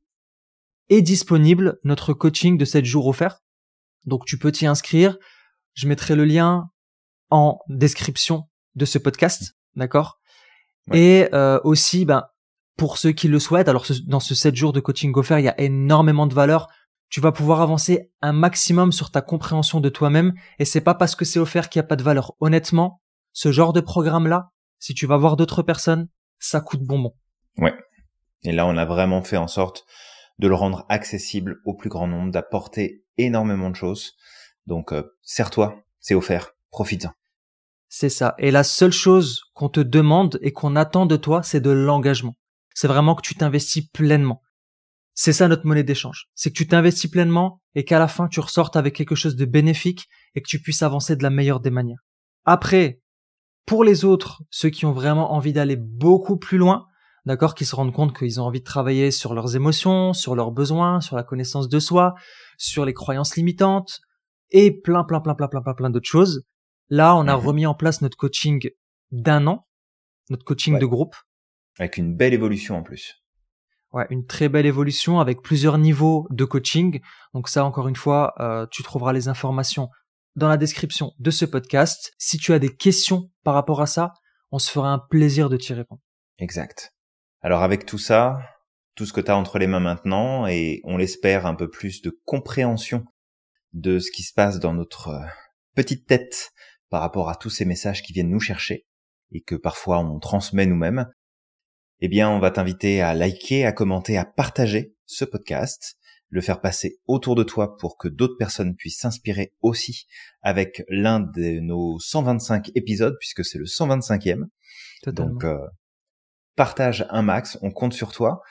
est disponible notre coaching de 7 jours offerts. Donc tu peux t'y inscrire. Je mettrai le lien en description de ce podcast, d'accord? Et euh, aussi, ben pour ceux qui le souhaitent. Alors dans ce 7 jours de coaching offert, il y a énormément de valeur. Tu vas pouvoir avancer un maximum sur ta compréhension de toi-même et c'est pas parce que c'est offert qu'il n'y a pas de valeur. Honnêtement, ce genre de programme-là, si tu vas voir d'autres personnes, ça coûte bonbon. Ouais. Et là, on a vraiment fait en sorte de le rendre accessible au plus grand nombre, d'apporter énormément de choses. Donc, euh, serre-toi, c'est offert, profite-en. C'est ça. Et la seule chose qu'on te demande et qu'on attend de toi, c'est de l'engagement c'est vraiment que tu t'investis pleinement. C'est ça notre monnaie d'échange. C'est que tu t'investis pleinement et qu'à la fin tu ressortes avec quelque chose de bénéfique et que tu puisses avancer de la meilleure des manières. Après, pour les autres, ceux qui ont vraiment envie d'aller beaucoup plus loin, d'accord, qui se rendent compte qu'ils ont envie de travailler sur leurs émotions, sur leurs besoins, sur la connaissance de soi, sur les croyances limitantes et plein, plein, plein, plein, plein, plein, plein d'autres choses. Là, on a mhm. remis en place notre coaching d'un an, notre coaching de groupe, avec une belle évolution en plus. Ouais, une très belle évolution avec plusieurs niveaux de coaching. Donc ça, encore une fois, euh, tu trouveras les informations dans la description de ce podcast. Si tu as des questions par rapport à ça, on se fera un plaisir de t'y répondre. Exact. Alors avec tout ça, tout ce que tu as entre les mains maintenant, et on l'espère un peu plus de compréhension de ce qui se passe dans notre euh, petite tête par rapport à tous ces messages qui viennent nous chercher et que parfois on transmet nous-mêmes, eh bien, on va t'inviter à liker, à commenter, à partager ce podcast, le faire passer autour de toi pour que d'autres personnes puissent s'inspirer aussi avec l'un de nos 125 épisodes, puisque c'est le 125e. Donc, euh, partage un max, on compte sur toi.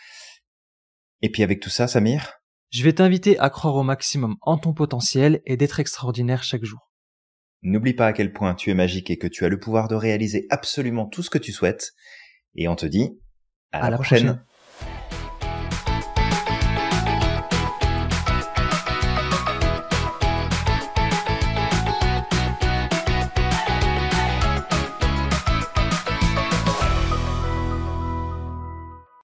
Et puis avec tout ça, Samir? Je vais t'inviter à croire au maximum en ton potentiel et d'être extraordinaire chaque jour. N'oublie pas à quel point tu es magique et que tu as le pouvoir de réaliser absolument tout ce que tu souhaites. Et on te dit à, la, prochaine.